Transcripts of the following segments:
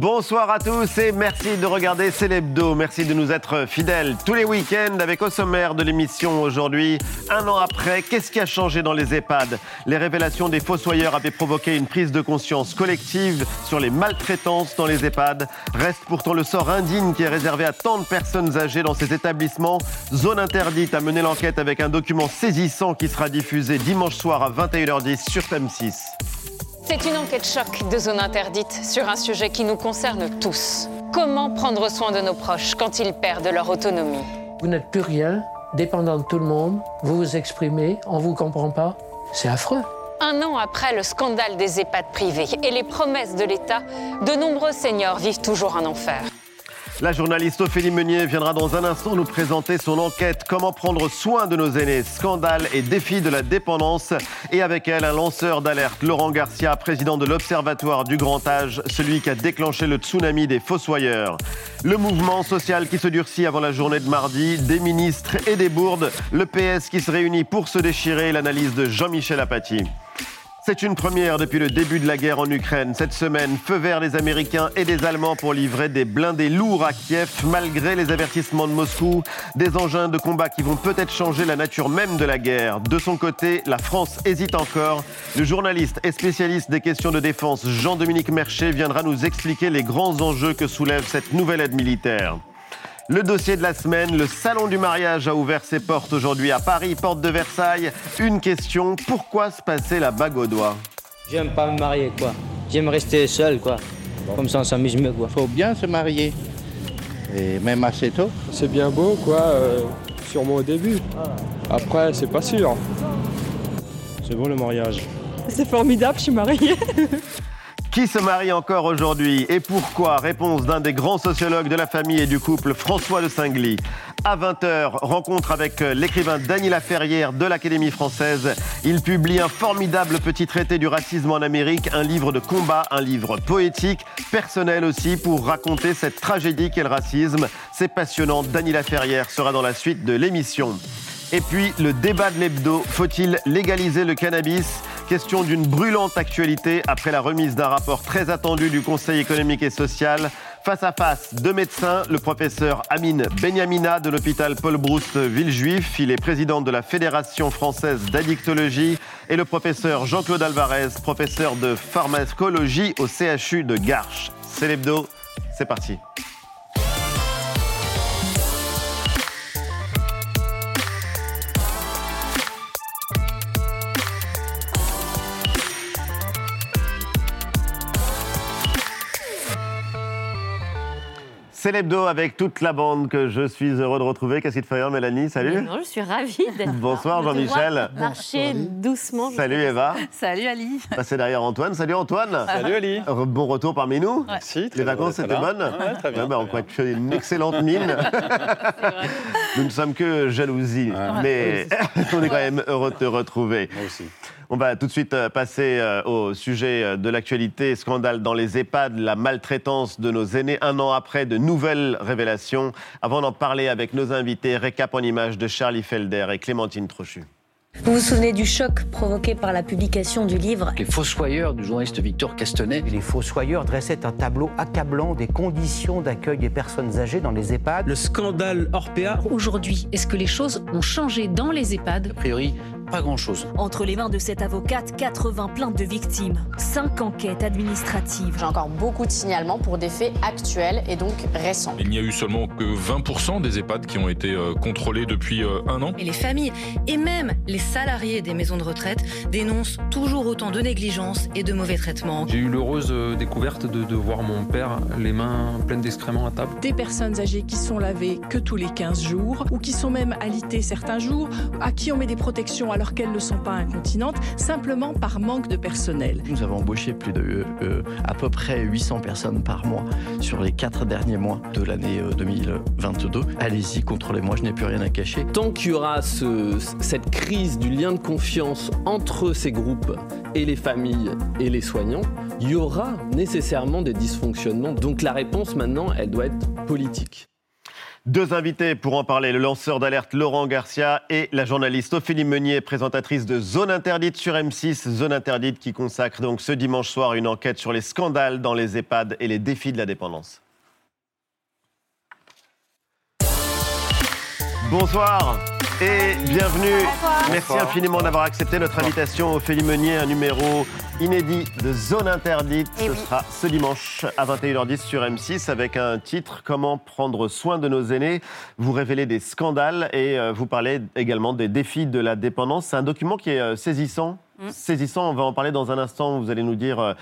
Bonsoir à tous et merci de regarder Célébdo. Merci de nous être fidèles tous les week-ends avec au sommaire de l'émission aujourd'hui. Un an après, qu'est-ce qui a changé dans les EHPAD? Les révélations des fossoyeurs avaient provoqué une prise de conscience collective sur les maltraitances dans les EHPAD. Reste pourtant le sort indigne qui est réservé à tant de personnes âgées dans ces établissements. Zone interdite a mené l'enquête avec un document saisissant qui sera diffusé dimanche soir à 21h10 sur TM6. C'est une enquête choc de zone interdite sur un sujet qui nous concerne tous. Comment prendre soin de nos proches quand ils perdent leur autonomie? Vous n'êtes plus rien, dépendant de tout le monde, vous vous exprimez, on ne vous comprend pas. C'est affreux. Un an après le scandale des EHPAD privés et les promesses de l'État, de nombreux seniors vivent toujours un enfer. La journaliste Ophélie Meunier viendra dans un instant nous présenter son enquête Comment prendre soin de nos aînés, scandale et défi de la dépendance. Et avec elle, un lanceur d'alerte, Laurent Garcia, président de l'Observatoire du Grand Âge, celui qui a déclenché le tsunami des fossoyeurs. Le mouvement social qui se durcit avant la journée de mardi, des ministres et des bourdes, le PS qui se réunit pour se déchirer, l'analyse de Jean-Michel Apathy. C'est une première depuis le début de la guerre en Ukraine. Cette semaine, feu vert des Américains et des Allemands pour livrer des blindés lourds à Kiev, malgré les avertissements de Moscou. Des engins de combat qui vont peut-être changer la nature même de la guerre. De son côté, la France hésite encore. Le journaliste et spécialiste des questions de défense Jean-Dominique Mercher viendra nous expliquer les grands enjeux que soulève cette nouvelle aide militaire. Le dossier de la semaine, le salon du mariage a ouvert ses portes aujourd'hui à Paris, porte de Versailles. Une question, pourquoi se passer la bague au doigt J'aime pas me marier, quoi. J'aime rester seul, quoi. Comme ça, on s'amuse mieux, quoi. Faut bien se marier. Et même assez tôt. C'est bien beau, quoi, euh, sûrement au début. Après, c'est pas sûr. C'est beau le mariage. C'est formidable, je suis mariée. Qui se marie encore aujourd'hui et pourquoi Réponse d'un des grands sociologues de la famille et du couple, François de Singly. À 20h, rencontre avec l'écrivain Dany Laferrière de l'Académie française. Il publie un formidable petit traité du racisme en Amérique, un livre de combat, un livre poétique, personnel aussi, pour raconter cette tragédie qu'est le racisme. C'est passionnant. Dany Laferrière sera dans la suite de l'émission. Et puis, le débat de l'hebdo. Faut-il légaliser le cannabis? Question d'une brûlante actualité après la remise d'un rapport très attendu du Conseil économique et social. Face à face, deux médecins, le professeur Amine Benyamina de l'hôpital Paul Brousse Villejuif, il est président de la Fédération française d'addictologie, et le professeur Jean-Claude Alvarez, professeur de pharmacologie au CHU de Garches. C'est l'hebdo, c'est parti. C'est l'hebdo avec toute la bande que je suis heureux de retrouver. Qu'est-ce qui te fait rire, Mélanie Salut. Non, je suis ravie d'être Bonsoir. Jean-Michel. Marcher doucement. Salut Eva. Salut Ali. Passez derrière Antoine. Salut Antoine. Salut Ali. Re- Bon retour parmi nous. Merci. Les vacances c'était bien. bonnes Ouais, très bien. Ouais, bah, On croit que tu as une excellente mine. nous ne sommes que jalousie, mais on est quand même heureux de te retrouver. Moi aussi. On va tout de suite euh, passer euh, au sujet euh, de l'actualité. Scandale dans les EHPAD, la maltraitance de nos aînés un an après de nouvelles révélations. Avant d'en parler avec nos invités, récap en images de Charlie Felder et Clémentine Trochu. Vous vous souvenez du choc provoqué par la publication du livre Les fossoyeurs du journaliste Victor Castanet. Les fossoyeurs dressaient un tableau accablant des conditions d'accueil des personnes âgées dans les EHPAD. Le scandale Orpea. Aujourd'hui, est-ce que les choses ont changé dans les EHPAD? A priori, pas grand-chose. Entre les mains de cette avocate, 80 plaintes de victimes, 5 enquêtes administratives. J'ai encore beaucoup de signalements pour des faits actuels et donc récents. Il n'y a eu seulement que 20% des EHPAD qui ont été euh, contrôlés depuis euh, un an. Et les familles et même les salariés des maisons de retraite dénoncent toujours autant de négligence et de mauvais traitements. J'ai eu l'heureuse euh, découverte de, de voir mon père les mains pleines d'excréments à table. Des personnes âgées qui sont lavées que tous les 15 jours ou qui sont même alitées certains jours, à qui on met des protections alors qu'elles ne sont pas incontinentes, simplement par manque de personnel. Nous avons embauché plus de euh, à peu près 800 personnes par mois sur les quatre derniers mois de l'année euh, 2022. Allez-y, contrôlez-moi, je n'ai plus rien à cacher. Tant qu'il y aura ce- cette crise du lien de confiance entre ces groupes et les familles et les soignants, il y aura nécessairement des dysfonctionnements. Donc la réponse maintenant, elle doit être politique. Deux invités pour en parler, le lanceur d'alerte Laurent Garcia et la journaliste Ophélie Meunier, présentatrice de Zone Interdite sur M6, Zone Interdite qui consacre donc ce dimanche soir une enquête sur les scandales dans les EHPAD et les défis de la dépendance. Bonsoir et bienvenue. Merci infiniment d'avoir accepté notre invitation. Ophélie Meunier, un numéro inédit de Zone Interdite. Eh Ce oui. sera ce dimanche à 21h10 sur M6 avec un titre Comment prendre soin de nos aînés. Vous révélez des scandales et euh, vous parlez également des défis de la dépendance. C'est un document qui est euh, saisissant. Mm. Saisissant, on va en parler dans un instant. Vous allez nous dire.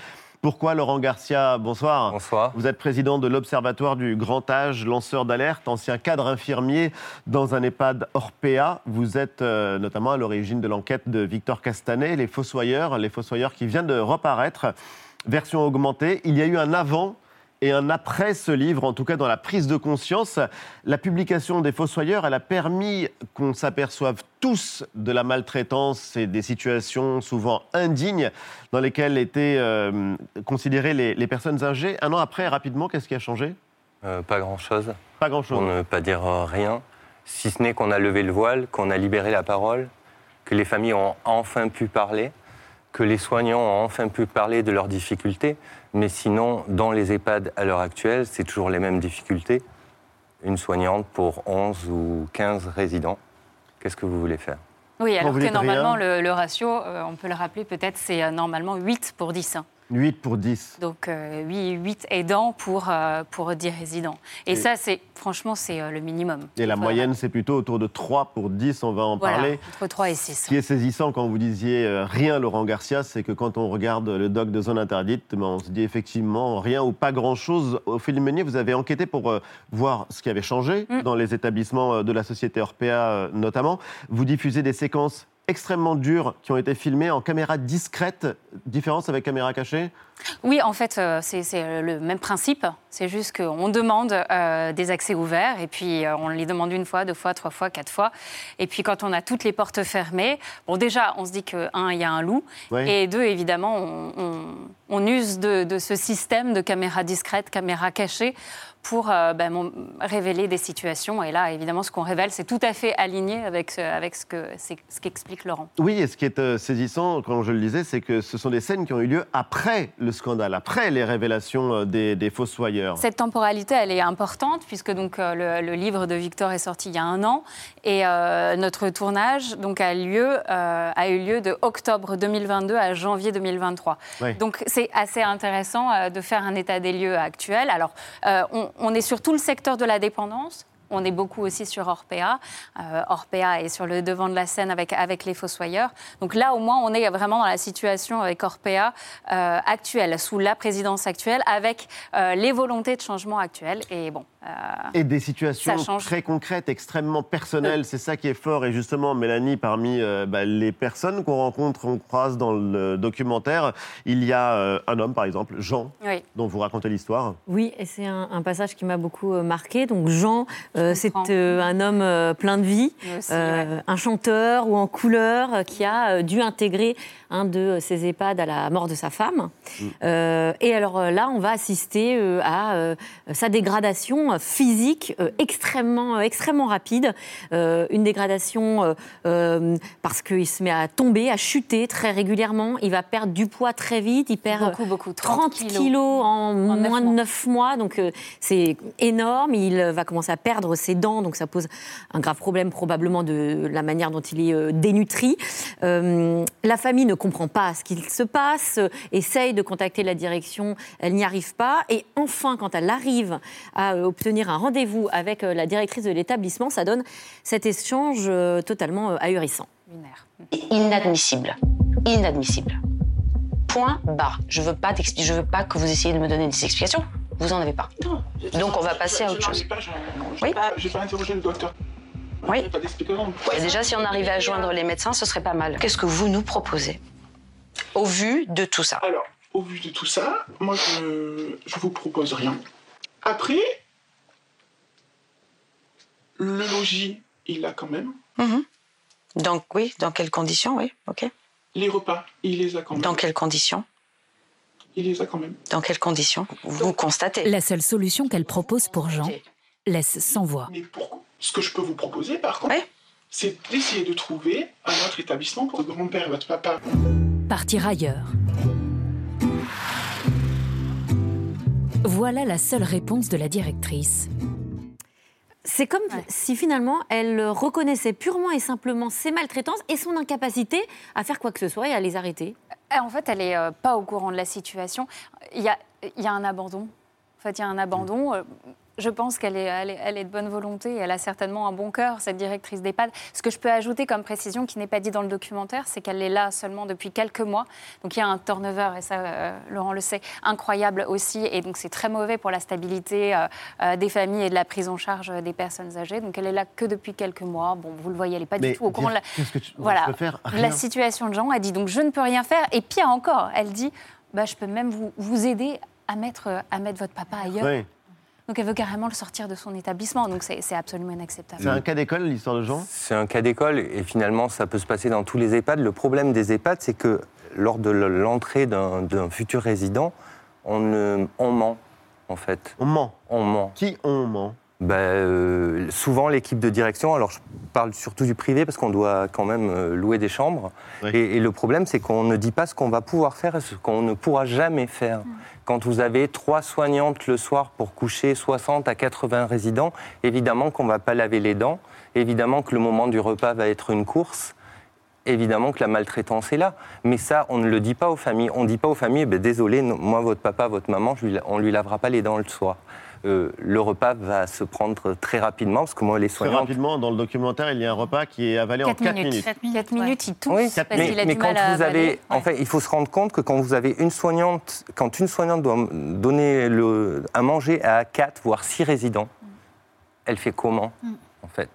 Pourquoi Laurent Garcia Bonsoir. Bonsoir. Vous êtes président de l'Observatoire du Grand Âge, lanceur d'alerte, ancien cadre infirmier dans un EHPAD Orpea. Vous êtes euh, notamment à l'origine de l'enquête de Victor Castanet, Les Fossoyeurs, Les Fossoyeurs qui vient de reparaître, version augmentée. Il y a eu un avant et un après ce livre, en tout cas dans la prise de conscience. La publication des Fossoyeurs, elle a permis qu'on s'aperçoive tous de la maltraitance et des situations souvent indignes dans lesquelles étaient euh, considérées les, les personnes âgées. Un an après, rapidement, qu'est-ce qui a changé? Euh, pas grand-chose. Pas grand-chose. Pour ne pas dire euh, rien, si ce n'est qu'on a levé le voile, qu'on a libéré la parole, que les familles ont enfin pu parler, que les soignants ont enfin pu parler de leurs difficultés. Mais sinon, dans les EHPAD à l'heure actuelle, c'est toujours les mêmes difficultés. Une soignante pour 11 ou 15 résidents. Qu'est-ce que vous voulez faire? Oui, alors que normalement, le, le ratio, euh, on peut le rappeler peut-être, c'est euh, normalement 8 pour 10. hein. 8 pour 10. Donc euh, 8, 8 aidants pour, euh, pour 10 résidents. Et, Et- ça, c'est franchement, c'est euh, le minimum. Et la Voilà. moyenne, c'est plutôt autour de 3 pour 10, on va en Voilà, parler. entre 3 et Ce 6. qui est saisissant quand vous disiez euh, rien, Laurent Garcia, c'est que quand on regarde le doc de zone interdite, ben, on se dit effectivement rien ou pas grand-chose. Ophélie Meunier, vous avez enquêté pour voir ce qui avait changé Mm. dans les établissements de la société Orpea notamment. Vous diffusez des séquences extrêmement dures qui ont été filmées en caméra discrète. Différence avec caméra cachée? Oui, en fait, euh, c'est c'est le même principe. C'est juste qu'on demande euh, des accès ouverts et puis euh, on les demande une fois, deux fois, trois fois, quatre fois. Et puis quand on a toutes les portes fermées, bon, déjà, on se dit que, un, il y a un loup. Oui. Et deux, évidemment, on, on- on use de, de ce système de caméra discrète, caméra cachée pour euh, ben, mon- révéler des situations. Et là, évidemment, ce qu'on révèle, c'est tout à fait aligné avec ce, avec ce que- c'est- ce qu'explique Laurent. Oui, et ce qui est euh, saisissant, quand je le disais, c'est que ce sont des scènes qui ont eu lieu après le scandale, après les révélations euh, des, des fossoyeurs. Cette temporalité, elle est importante puisque donc le, le livre de Victor est sorti il y a un an et notre tournage donc a lieu a eu lieu de octobre 2022 à janvier 2023. Oui. Donc c'est assez intéressant de faire un état des lieux actuel. Alors on, on est sur tout le secteur de la dépendance. On est beaucoup aussi sur Orpea. Euh, Orpea est sur le devant de la scène avec, avec les fossoyeurs. Donc là, au moins, on est vraiment dans la situation avec Orpea euh, actuelle, sous la présidence actuelle, avec euh, les volontés de changement actuelles. Et bon. euh, Et des situations très concrètes, extrêmement personnelles. C'est ça qui est fort. Et justement, Mélanie, parmi euh, bah, les personnes qu'on rencontre, on croise dans le documentaire, il y a euh, un homme, par exemple, Jean, oui. dont vous racontez l'histoire. Oui, et c'est un, un passage qui m'a beaucoup euh, marqué. Donc Jean, c'est euh, un homme euh, plein de vie, aussi, euh, un chanteur ou en couleur euh, qui a euh, dû intégrer un de ses EHPAD à la mort de sa femme. Euh, et alors euh, là, on va assister euh, à euh, sa dégradation euh, physique euh, extrêmement, euh, extrêmement rapide. Euh, une dégradation euh, euh, parce qu'il se met à tomber, à chuter très régulièrement. Il va perdre du poids très vite. Il perd Beaucoup, beaucoup. 30 kilos. kilos en, moins de mois. 9 mois. Donc euh, c'est énorme. Il euh, va commencer à perdre ses dents. Donc ça pose un grave problème probablement de la manière dont il est euh, dénutri. Euh, la famille ne comprend pas ce qu'il se passe, euh, essaye de contacter la direction, elle n'y arrive pas. Et enfin, quand elle arrive à obtenir un rendez-vous avec la directrice de l'établissement, ça donne cet échange euh, totalement euh, ahurissant. Inadmissible. Inadmissible. Point barre. Je veux pas d'expli- je veux pas que vous essayiez de me donner des explications. Vous en avez pas. Donc on va passer à autre chose. Oui. J'ai pas interrogé le docteur. Oui. Pas. Et déjà, si on arrivait à joindre les médecins, ce serait pas mal. Qu'est-ce que vous nous proposez Au vu de tout ça? Alors, au vu de tout ça, moi, je, je vous propose rien. Après, le logis, il l'a quand même. Mhm. Donc oui, dans quelles conditions, oui, ok. Les repas, il les a quand même. Dans quelles conditions? Il les a quand même. Dans quelles conditions Vous constatez La seule solution qu'elle propose pour Jean, laisse sans voix. Mais pour... ce que je peux vous proposer, par contre, c'est d'essayer de trouver un autre établissement pour votre grand-père et votre papa. Partir ailleurs. Voilà la seule réponse de la directrice. C'est comme si finalement elle reconnaissait purement et simplement ses maltraitances et son incapacité à faire quoi que ce soit et à les arrêter. Euh, En fait, elle n'est pas au courant de la situation. Il y a, y a un abandon. En fait, il y a un abandon. Euh, Je pense qu'elle est, elle est, elle est de bonne volonté. Elle a certainement un bon cœur, cette directrice d'EHPAD. Ce que je peux ajouter comme précision qui n'est pas dit dans le documentaire, c'est qu'elle est là seulement depuis quelques mois. Donc il y a un turnover, et ça, euh, Laurent le sait, incroyable aussi. Et donc c'est très mauvais pour la stabilité euh, euh, des familles et de la prise en charge des personnes âgées. Donc elle est là que depuis quelques mois. Bon, vous le voyez, elle n'est pas Mais du tout au courant de la, que tu- voilà, peux faire la situation de Jean. Elle dit donc je ne peux rien faire. Et pire encore, elle dit bah, je peux même vous, vous aider à mettre, à mettre votre papa ailleurs. Oui. Donc elle veut carrément le sortir de son établissement. Donc c'est absolument inacceptable. C'est un cas d'école, l'histoire de Jean? C'est un cas d'école et finalement ça peut se passer dans tous les EHPAD. Le problème des EHPAD, c'est que lors de l'entrée d'un futur résident, on ment en fait. On ment? On ment. Qui on ment? Ben, euh, souvent l'équipe de direction, alors je parle surtout du privé parce qu'on doit quand même euh, louer des chambres. Et, et le problème, c'est qu'on ne dit pas ce qu'on va pouvoir faire et ce qu'on ne pourra jamais faire. Quand vous avez trois soignantes le soir pour coucher 60 à 80 résidents, évidemment qu'on ne va pas laver les dents, évidemment que le moment du repas va être une course. Évidemment que la maltraitance est là, mais ça, on ne le dit pas aux familles. On ne dit pas aux familles, ben, désolé, non, moi, votre papa, votre maman, je lui la- on ne lui lavera pas les dents le soir. Euh, le repas va se prendre très rapidement, parce que moi, les Très soignantes... rapidement, dans le documentaire, il y a un repas qui est avalé en 4 minutes. 4 minutes, il tousse Oui, parce mais, qu'il a mais du quand mal à vous avez, en fait, il faut se rendre compte que quand vous avez une soignante, quand une soignante doit donner le, à manger à quatre voire six résidents, elle fait comment, Mm. en fait?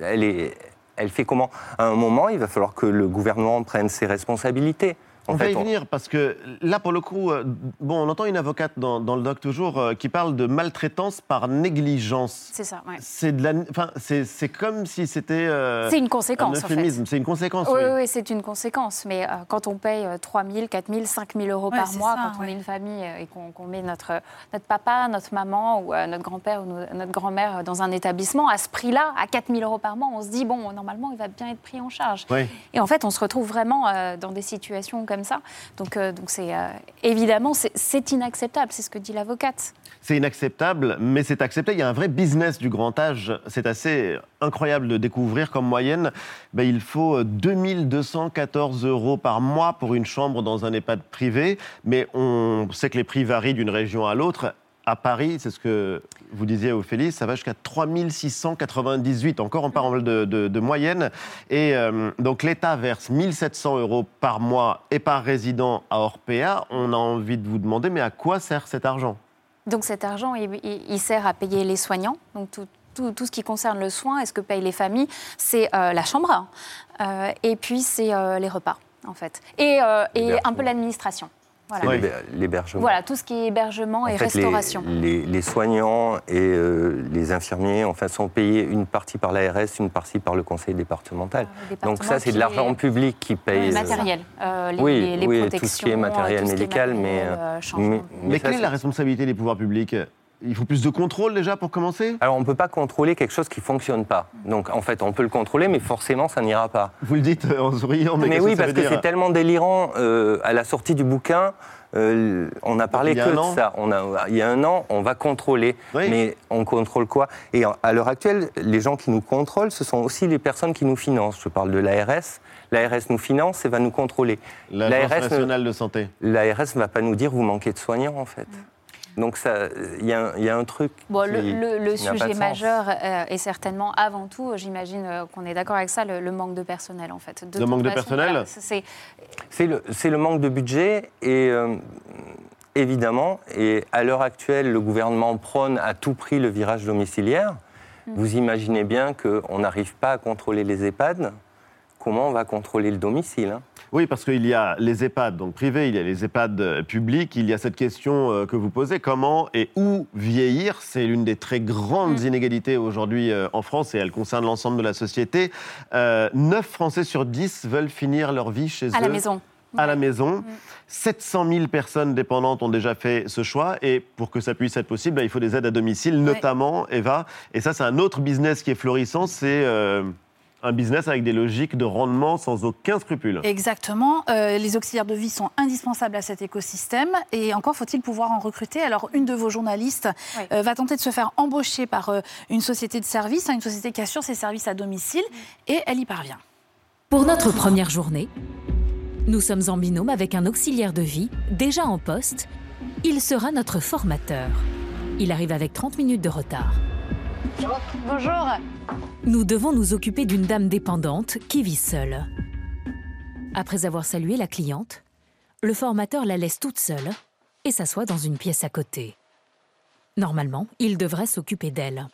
Elle est, elle fait comment? À un moment, il va falloir que le gouvernement prenne ses responsabilités. En On va y venir parce que là, pour le coup, euh, bon, on entend une avocate dans, dans le doc toujours euh, qui parle de maltraitance par négligence. C'est ça, ouais. C'est de la, enfin, c'est c'est comme si c'était. euh, C'est une conséquence, Un en fait. C'est une conséquence. Oui, oui. oui, c'est une conséquence. Mais euh, quand on paye euh, 3 000, 4 000, 5 000 euros Ouais, par mois, ça, quand on est une famille et qu'on qu'on met notre, notre papa, notre maman ou euh, notre grand-père ou no- notre grand-mère dans un établissement, à ce prix-là, à 4 000 euros par mois, on se dit, bon, normalement, il va bien être pris en charge. Oui. Et en fait, on se retrouve vraiment euh, dans des situations comme ça. Donc, euh, donc c'est euh, évidemment, c'est- inacceptable, c'est ce que dit l'avocate. C'est inacceptable, mais c'est accepté. Il y a un vrai business du grand âge. C'est assez incroyable de découvrir comme moyenne. Ben, il faut 2214 euros par mois pour une chambre dans un EHPAD privé. Mais on sait que les prix varient d'une région à l'autre. À Paris, c'est ce que vous disiez, Ophélie, ça va jusqu'à 3698. Encore, on parle de, de- de moyenne. Et euh, donc, l'État verse 1700 euros par mois et par résident à Orpea. On a envie de vous demander, mais à quoi sert cet argent? Donc cet argent, il, sert à payer les soignants, donc tout, tout- tout ce qui concerne le soin et ce que payent les familles, c'est euh, la chambre, euh, et puis c'est les repas, en fait, et, et un peu l'administration. Voilà. l'héber- l'hébergement. Voilà, tout ce qui est hébergement En et fait, restauration. Les, les soignants et euh, les infirmiers enfin, sont payés une partie par l'ARS, une partie par le conseil départemental. département Donc ça, c'est de l'argent est- public qui paye. Le euh, matériel, euh, les, oui, les, les oui, protections, tout ce qui est matériel médical, mais, matériel, euh, mais, Mais ça, quelle est la responsabilité des pouvoirs publics? Il faut plus de contrôle déjà pour commencer Alors, on ne peut pas contrôler quelque chose qui ne fonctionne pas. Donc, en fait, on peut le contrôler, mais forcément, ça n'ira pas. Vous le dites euh, en souriant, mais, Mais oui, que ça parce veut que c'est tellement délirant. euh, à la sortie du bouquin, euh, on n'a parlé a que de an ça. On a, il y a un an, on va contrôler. Mais on contrôle quoi? Et à l'heure actuelle, les gens qui nous contrôlent, ce sont aussi les personnes qui nous financent. Je parle de l'ARS. L'ARS nous finance et va nous contrôler. L'Agence ne- nationale de santé. L'ARS ne va pas nous dire vous manquez de soignants, en fait. Donc, ça- il y, a un- il y a un truc. Bon, le, qui- le- le qui n'a pas sujet majeur euh, est certainement avant tout, j'imagine euh, qu'on est d'accord avec ça, le, le manque de personnel en fait. Le manque de façon, personnel voilà, c'est- C'est le, c'est le manque de budget et euh, évidemment, et à l'heure actuelle, le gouvernement prône à tout prix le virage domiciliaire. Vous imaginez bien qu'on n'arrive pas à contrôler les EHPAD. Comment on va contrôler le domicile hein? Oui, parce qu'il y a les EHPAD donc privés, il y a les EHPAD euh, publics, il y a cette question euh, que vous posez, comment et où vieillir? C'est l'une des très grandes Mm. inégalités aujourd'hui euh, en France et elle concerne l'ensemble de la société. Euh, 9 Français sur 10 veulent finir leur vie chez eux. à la maison. à la maison. 700 000 personnes dépendantes ont déjà fait ce choix. Et pour que ça puisse être possible, bah, il faut des aides à domicile, notamment, Eva. Et ça, c'est un autre business qui est florissant. C'est euh, un business avec des logiques de rendement sans aucun scrupule. Exactement. Euh, les auxiliaires de vie sont indispensables à cet écosystème et encore faut-il pouvoir en recruter. Alors, une de vos journalistes euh, va tenter de se faire embaucher par euh, une société de services, hein, une société qui assure ses services à domicile et elle y parvient. Pour notre première journée, nous sommes en binôme avec un auxiliaire de vie déjà en poste. Il sera notre formateur. Il arrive avec 30 minutes de retard. Bonjour. Nous devons nous occuper d'une dame dépendante qui vit seule. Après avoir salué la cliente, le formateur la laisse toute seule et s'assoit dans une pièce à côté. Normalement, il devrait s'occuper d'elle.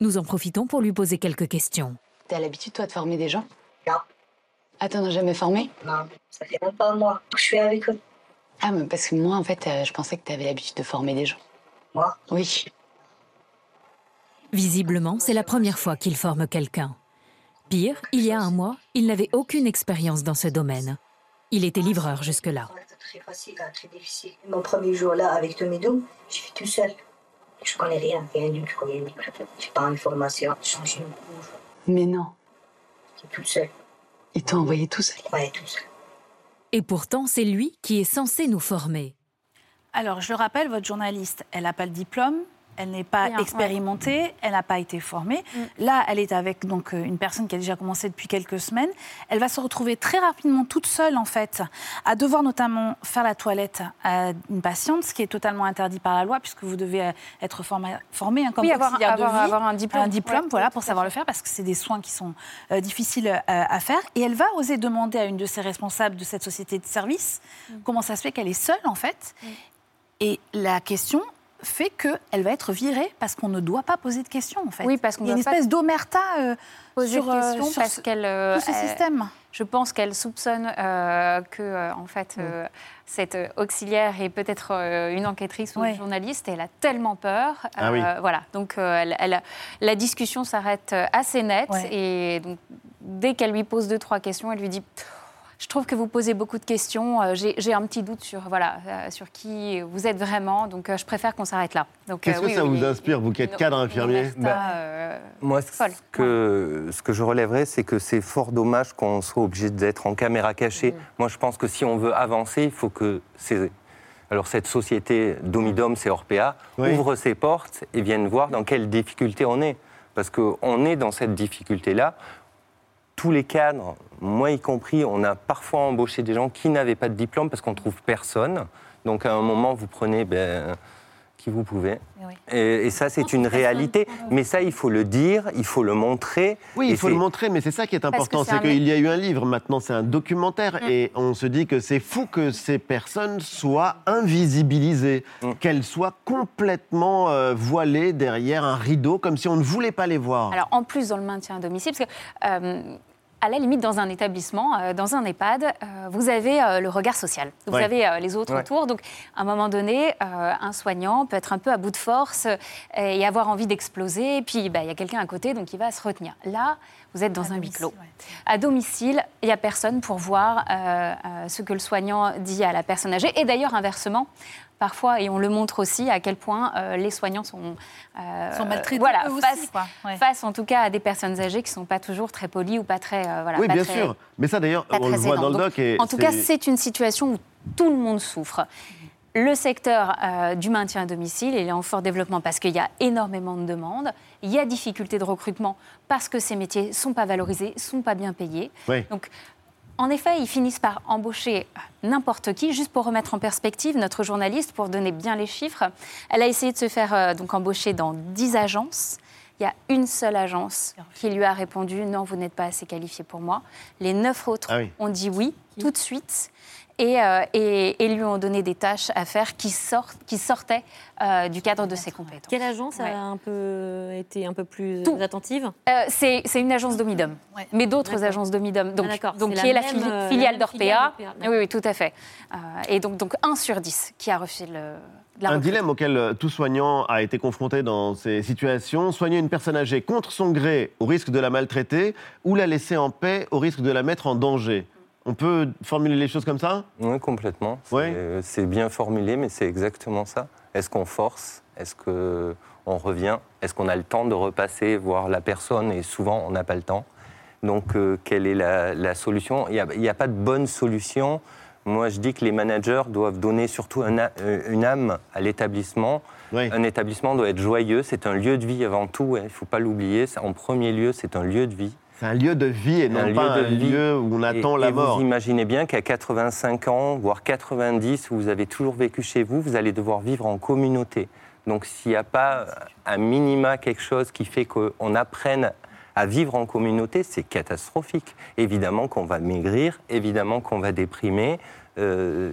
Nous en profitons pour lui poser quelques questions. T'as l'habitude, toi, de former des gens? Non. Ah, t'en as jamais formé? Non, ça fait même pas un mois que je suis avec eux. Ah, mais parce que moi, en fait, euh, je pensais que t'avais l'habitude de former des gens. Moi? Oui. Visiblement, c'est la première fois qu'il forme quelqu'un. Pire, il y a un mois, il n'avait aucune expérience dans ce domaine. Il était livreur jusque-là. Très facile, hein, très difficile. Mon premier jour là avec Tomido, je suis tout seul. Je connais rien, rien du tout. Rien du tout. J'ai pas une formation, une couche. Mais non. Je suis tout seul. Il t'a envoyé tout seul Ouais, tout seul. Et pourtant, c'est lui qui est censé nous former. Alors, je le rappelle, votre journaliste, elle n'a pas le diplôme, elle n'est pas expérimentée, elle n'a pas été formée. Mm. Là, elle est avec donc euh, une personne qui a déjà commencé depuis quelques semaines. Elle va se retrouver très rapidement toute seule, en fait, à devoir notamment faire la toilette à une patiente, ce qui est totalement interdit par la loi, puisque vous devez euh, être formé, formé hein, comme Oui, avoir- auxiliaire de avoir- vie, avoir un diplôme. un diplôme, Ouais, voilà, pour savoir le faire, parce que c'est des soins qui sont euh, difficiles euh, à faire. Et elle va oser demander à une de ses responsables de cette société de service Mm. comment ça se fait qu'elle est seule, en fait. Et la question fait qu'elle va être virée parce qu'on ne doit pas poser de questions, en fait. Oui, parce qu'on Il y a une espèce d'omerta euh, sur, euh, questions sur parce ce- qu'elle euh, tout ce système. Je pense qu'elle soupçonne euh, que euh, en fait euh, cette auxiliaire est peut-être euh, une enquêtrice ou Ouais. une journaliste. Et elle a tellement peur. Ah oui. Voilà. Donc euh, elle- elle- la discussion s'arrête assez nette et donc dès qu'elle lui pose deux trois questions, elle lui dit. Je trouve que vous posez beaucoup de questions. Euh, J'ai un petit doute sur, voilà, euh, sur qui vous êtes vraiment. Donc, euh, je préfère qu'on s'arrête là. Qu'est-ce euh, que oui, ça oui, vous inspire, vous qui êtes cadre infirmier Bah, euh, Moi, ce folle. que, ce que je relèverais, c'est que c'est fort dommage qu'on soit obligé d'être en caméra cachée. Mm. Moi, je pense que si on veut avancer, il faut que ces- alors cette société Domidom, c'est Orpea, Oui. ouvre ses portes et vienne voir dans quelle difficulté on est. Parce qu'on est dans cette difficulté-là. Tous les cadres, moi y compris, on a parfois embauché des gens qui n'avaient pas de diplôme parce qu'on trouve personne. Donc à un moment, vous prenez ben, qui vous pouvez. Et, et ça, c'est une réalité. Mais ça, il faut le dire, il faut le montrer. Oui, il faut le montrer, mais c'est ça qui est important, c'est qu'il y a eu un livre, maintenant c'est un documentaire, Mm. et on se dit que c'est fou que ces personnes soient invisibilisées, Mm. qu'elles soient complètement euh, voilées derrière un rideau, comme si on ne voulait pas les voir. Alors, en plus, dans le maintien à domicile, parce que. euh, à la limite, dans un établissement, euh, dans un EHPAD, euh, vous avez euh, le regard social. Vous Ouais. avez euh, les autres Ouais. autour. Donc, à un moment donné, euh, un soignant peut être un peu à bout de force euh, et avoir envie d'exploser. Et puis, bah, il y a quelqu'un à côté, donc il va se retenir. Là, vous êtes dans un huis clos. À domicile, il n'y a personne pour voir euh, euh, ce que le soignant dit à la personne âgée. Et d'ailleurs, inversement, parfois, et on le montre aussi, à quel point euh, les soignants sont, euh, Sont maltraités, voilà, eux aussi, face, quoi. Ouais. face en tout cas à des personnes âgées qui ne sont pas toujours très polies ou pas très. euh, voilà, oui, pas bien très- sûr. Mais ça d'ailleurs, on le voit dans le doc. Et en tout cas, c'est une situation où tout le monde souffre. Le secteur euh, du maintien à domicile il est en fort développement parce qu'il y a énormément de demandes. Il y a difficulté de recrutement parce que ces métiers ne sont pas valorisés, ne sont pas bien payés. Oui. Donc, en effet, ils finissent par embaucher n'importe qui. Juste pour remettre en perspective, notre journaliste, pour donner bien les chiffres, elle a essayé de se faire euh, donc embaucher dans 10 agences. Il y a une seule agence qui lui a répondu non, vous n'êtes pas assez qualifié pour moi. Les neuf autres Ah oui. ont dit oui tout de suite et, euh, et- et lui ont donné des tâches à faire qui, sortent, qui sortaient euh, du cadre de ses compétences. Quelle agence Ouais. a un peu été un peu plus Tout. attentive? Euh, c'est une agence Domidom, mais d'autres agences Domidom. Donc, Ah, donc qui la est la filiale filiale d'Orpea, Oui, oui, tout à fait. Euh, et donc, donc 1 sur 10 qui a reçu le, la un dilemme auquel tout soignant a été confronté dans ces situations. Soigner une personne âgée contre son gré au risque de la maltraiter ou la laisser en paix au risque de la mettre en danger? On peut formuler les choses comme ça? Oui, complètement. C'est c'est bien formulé, mais c'est exactement ça. Est-ce qu'on force? Est-ce qu'on revient? Est-ce qu'on a le temps de repasser, voir la personne? Et souvent, on n'a pas le temps. Donc, euh, quelle est la, la solution? Il n'y a, a pas de bonne solution. Moi, je dis que les managers doivent donner surtout un euh, une âme à l'établissement. Un établissement doit être joyeux. C'est un lieu de vie avant tout. hein, Il ne faut pas l'oublier. En premier lieu, c'est un lieu de vie. C'est un lieu de vie et non pas un lieu où on attend Et- la et mort. Vous imaginez bien qu'à 85 ans, voire 90, où vous avez toujours vécu chez vous, vous allez devoir vivre en communauté. Donc s'il n'y a pas un minima quelque chose qui fait qu'on apprenne à vivre en communauté, c'est catastrophique. Évidemment qu'on va maigrir, évidemment qu'on va déprimer. euh,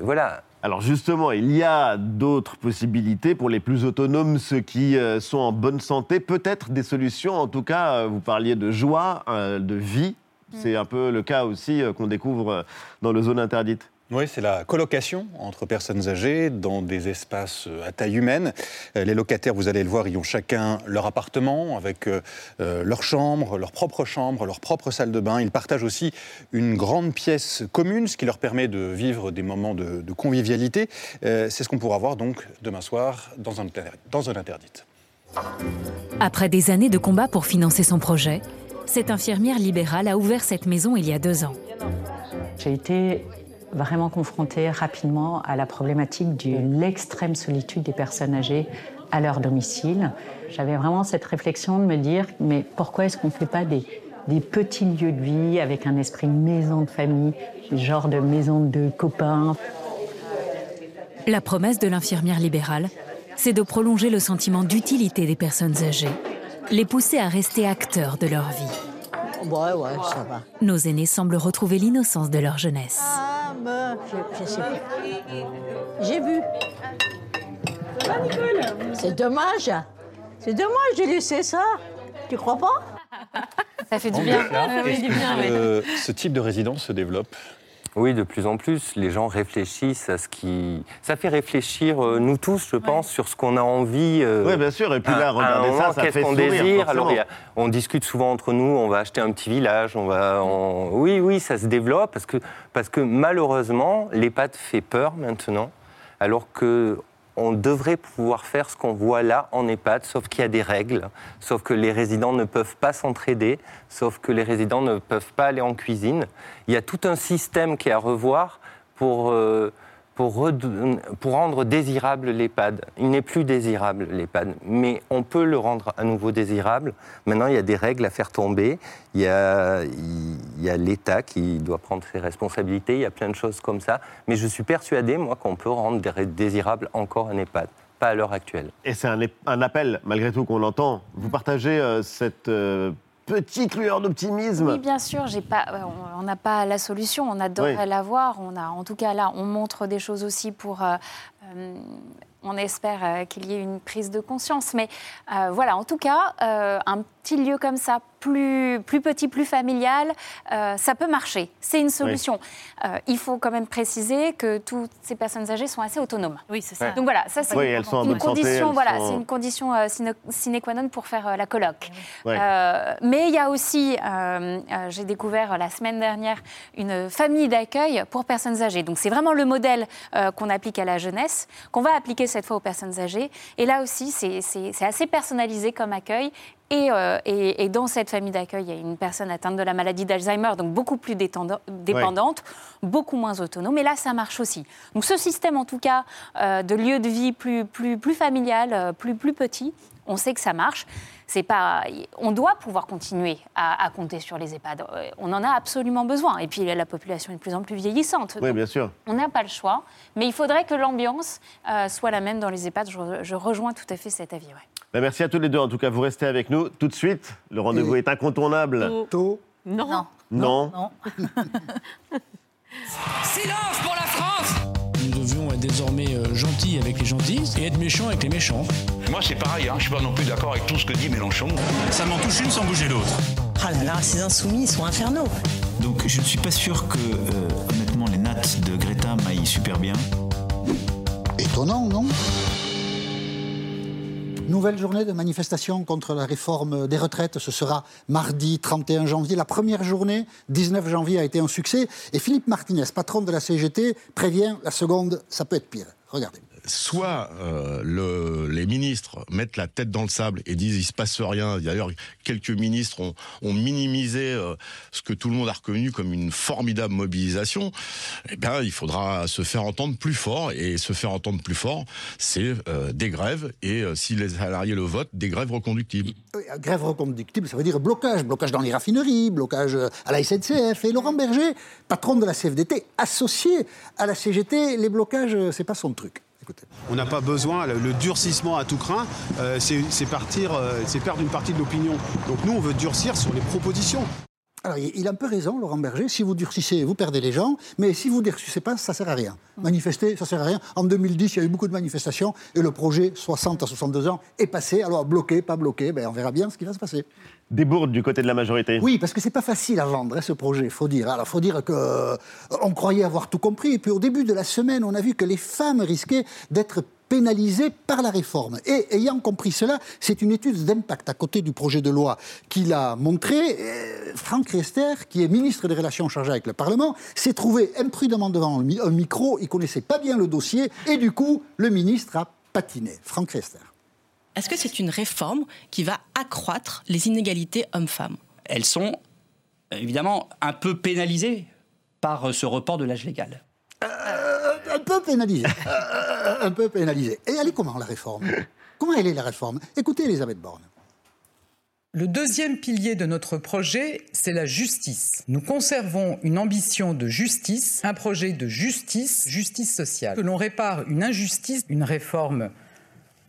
voilà. Alors justement, il y a d'autres possibilités pour les plus autonomes, ceux qui euh, sont en bonne santé, peut-être des solutions. En tout cas, euh, vous parliez de joie, euh, de vie. C'est un peu le cas aussi qu'on découvre dans le zone interdite. Oui, c'est la colocation entre personnes âgées dans des espaces euh, à taille humaine. Euh, Les locataires, vous allez le voir, ils ont chacun leur appartement avec euh, leur chambre, leur propre chambre, leur propre salle de bain. Ils partagent aussi une grande pièce commune, ce qui leur permet de vivre des moments de, de convivialité. C'est ce qu'on pourra voir donc demain soir dans un, dans zone interdite. Après des années de combat pour financer son projet, cette infirmière libérale a ouvert cette maison il y a deux ans. J'ai été vraiment confrontée rapidement à la problématique de l'extrême solitude des personnes âgées à leur domicile. J'avais vraiment cette réflexion de me dire, mais pourquoi est-ce qu'on ne fait pas des, des petits lieux de vie avec un esprit maison de famille, genre de maison de copains? La promesse de l'infirmière libérale, c'est de prolonger le sentiment d'utilité des personnes âgées, les pousser à rester acteurs de leur vie. Ouais, ouais, ça va. Nos aînés semblent retrouver l'innocence de leur jeunesse. Je, je sais pas. J'ai vu. C'est dommage. C'est dommage de laisser ça. Tu crois pas? Ça fait En Breslau, est-ce que, euh, ce type de résidence se développe? Oui, de plus en plus, les gens réfléchissent à ce qui. Ça fait réfléchir, euh, nous tous, je pense, sur ce qu'on a envie. euh, Oui, bien sûr. Et puis là, à- à un regardez ça, moment, ça qu'est-ce fait qu'on sourire, désire? Alors, forcément. a- on discute souvent entre nous, on va acheter un petit village, on va. on- Oui, oui, ça se développe parce que, parce que malheureusement, l'EHPAD fait peur maintenant, alors que. On devrait pouvoir faire ce qu'on voit là en EHPAD, sauf qu'il y a des règles, sauf que les résidents ne peuvent pas s'entraider, sauf que les résidents ne peuvent pas aller en cuisine. Il y a tout un système qui est à revoir pour, euh, pour, rendre désirable l'EHPAD. Il n'est plus désirable l'EHPAD, mais on peut le rendre à nouveau désirable. Maintenant, il y a des règles à faire tomber. Il y a, l'État qui doit prendre ses responsabilités. Il y a plein de choses comme ça. Mais je suis persuadé, moi, qu'on peut rendre dé- désirable encore un EHPAD. Pas à l'heure actuelle. Et c'est un, un appel, malgré tout, qu'on entend. Vous partagez euh, cette euh, petite lueur d'optimisme Oui, bien sûr, j'ai pas, euh, on- n'a pas la solution, on adorerait Oui. l'avoir. On a, en tout cas, là, on montre des choses aussi pour. euh, euh, on espère euh, qu'il y ait une prise de conscience. Mais voilà, en tout cas, un petit lieu comme ça, plus, plus petit, plus familial, euh, ça peut marcher. C'est une solution. Euh, il faut quand même préciser que toutes ces personnes âgées sont assez autonomes. Oui, c'est ça. Ouais. Donc voilà, ça c'est Oui, une, santé, condition. voilà, sont- c'est une condition euh, sine, sine qua non pour faire euh, la colloque. Ouais. Euh, mais il y a aussi, euh, euh, j'ai découvert la semaine dernière une famille d'accueil pour personnes âgées. Donc c'est vraiment le modèle euh, qu'on applique à la jeunesse, qu'on va appliquer cette fois aux personnes âgées. Et là aussi, c'est assez personnalisé comme accueil. Et, euh, et- dans cette famille d'accueil, il y a une personne atteinte de la maladie d'Alzheimer, donc beaucoup plus dépendante, beaucoup moins autonome. Et là, ça marche aussi. Donc ce système, en tout cas, euh, de lieu de vie plus, plus, familial, euh, plus petit, on sait que ça marche. C'est pas, on doit pouvoir continuer à, à compter sur les EHPAD. Euh, On en a absolument besoin. Et puis la population est de plus en plus vieillissante. Oui, bien sûr. on n'a pas le choix, mais il faudrait que l'ambiance euh, soit la même dans les EHPAD. Je, je rejoins tout à fait cet avis. ouais. Ben, merci à tous les deux. En tout cas, vous restez avec nous tout de suite. Le rendez-vous est incontournable. Tôt. Non. Non. Silence pour la France désormais euh, gentils avec les gentils et être méchants avec les méchants. Moi, c'est pareil, hein. je suis pas non plus d'accord avec tout ce que dit Mélenchon. Ça m'en touche une sans bouger l'autre. Ah là là, ces insoumis, ils sont infernaux. Donc je ne suis pas sûr que, euh, honnêtement, les nattes de Greta m'aillent super bien. Étonnant, non? Nouvelle journée de manifestation contre la réforme des retraites. Ce sera mardi 31 janvier. La première journée, 19 janvier, a été un succès. Et Philippe Martinez, patron de la CGT, prévient la seconde, ça peut être pire. Regardez soit euh, le, les ministres mettent la tête dans le sable et disent il se passe rien. D'ailleurs, quelques ministres ont, minimisé euh, ce que tout le monde a reconnu comme une formidable mobilisation. Eh bien, il faudra se faire entendre plus fort et se faire entendre plus fort, c'est euh, des grèves et si les salariés le votent, des grèves reconductibles. grève reconductible, ça veut dire blocage, blocage dans les raffineries, blocage à la SNCF. Et Laurent Berger, patron de la CFDT, associé à la CGT, les blocages, c'est pas son truc. On n'a pas besoin, le, durcissement à tout craint, euh, c'est partir, euh, c'est perdre une partie de l'opinion. Donc nous, on veut durcir sur les propositions. Alors, il a un peu raison, Laurent Berger. Si vous durcissez, vous perdez les gens. Mais si vous ne durcissez pas, ça ne sert à rien. Manifester, ça ne sert à rien. En 2010, il y a eu beaucoup de manifestations et le projet 60 à 62 ans est passé. Alors, bloqué, pas bloqué, ben, on verra bien ce qui va se passer. Des bourdes du côté de la majorité. Oui, parce que c'est pas facile à vendre, hein, ce projet, faut dire. Alors, faut dire que euh, on croyait avoir tout compris. Et puis, au début de la semaine, on a vu que les femmes risquaient d'être pénalisé par la réforme. Et ayant compris cela, c'est une étude d'impact à côté du projet de loi qu'il a montré. Franck Riester, qui est ministre des Relations chargé avec le Parlement, s'est trouvé imprudemment devant un micro, il connaissait pas bien le dossier, et du coup, le ministre a patiné. Franck Riester. Est-ce que c'est une réforme qui va accroître les inégalités hommes-femmes? Elles sont évidemment un peu pénalisées par euh, ce report de l'âge légal. Euh, un peu pénalisé. Euh, un peu pénalisé. Et elle est comment la réforme? Comment elle est la réforme? Écoutez Elisabeth Borne. Le deuxième pilier de notre projet, c'est la justice. Nous conservons une ambition de justice, un projet de justice, justice sociale. Que l'on répare une injustice, une réforme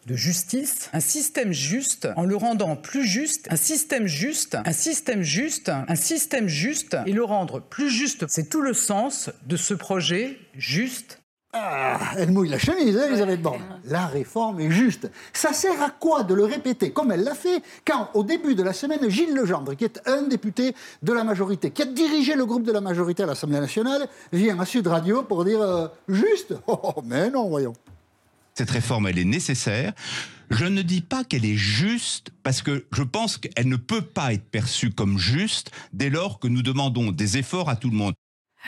de justice, un système juste en le rendant plus juste, un système juste, un système juste, un système juste et le rendre plus juste. C'est tout le sens de ce projet juste. Ah, elle mouille la chemise, hein, Elisabeth Borne. La réforme est juste. Ça sert à quoi de le répéter comme elle l'a fait quand, au début de la semaine, Gilles Legendre, qui est un député de la majorité, qui a dirigé le groupe de la majorité à l'Assemblée nationale, vient à Sud Radio pour dire euh, juste Oh, mais non, voyons. Cette réforme, elle est nécessaire. Je ne dis pas qu'elle est juste parce que je pense qu'elle ne peut pas être perçue comme juste dès lors que nous demandons des efforts à tout le monde.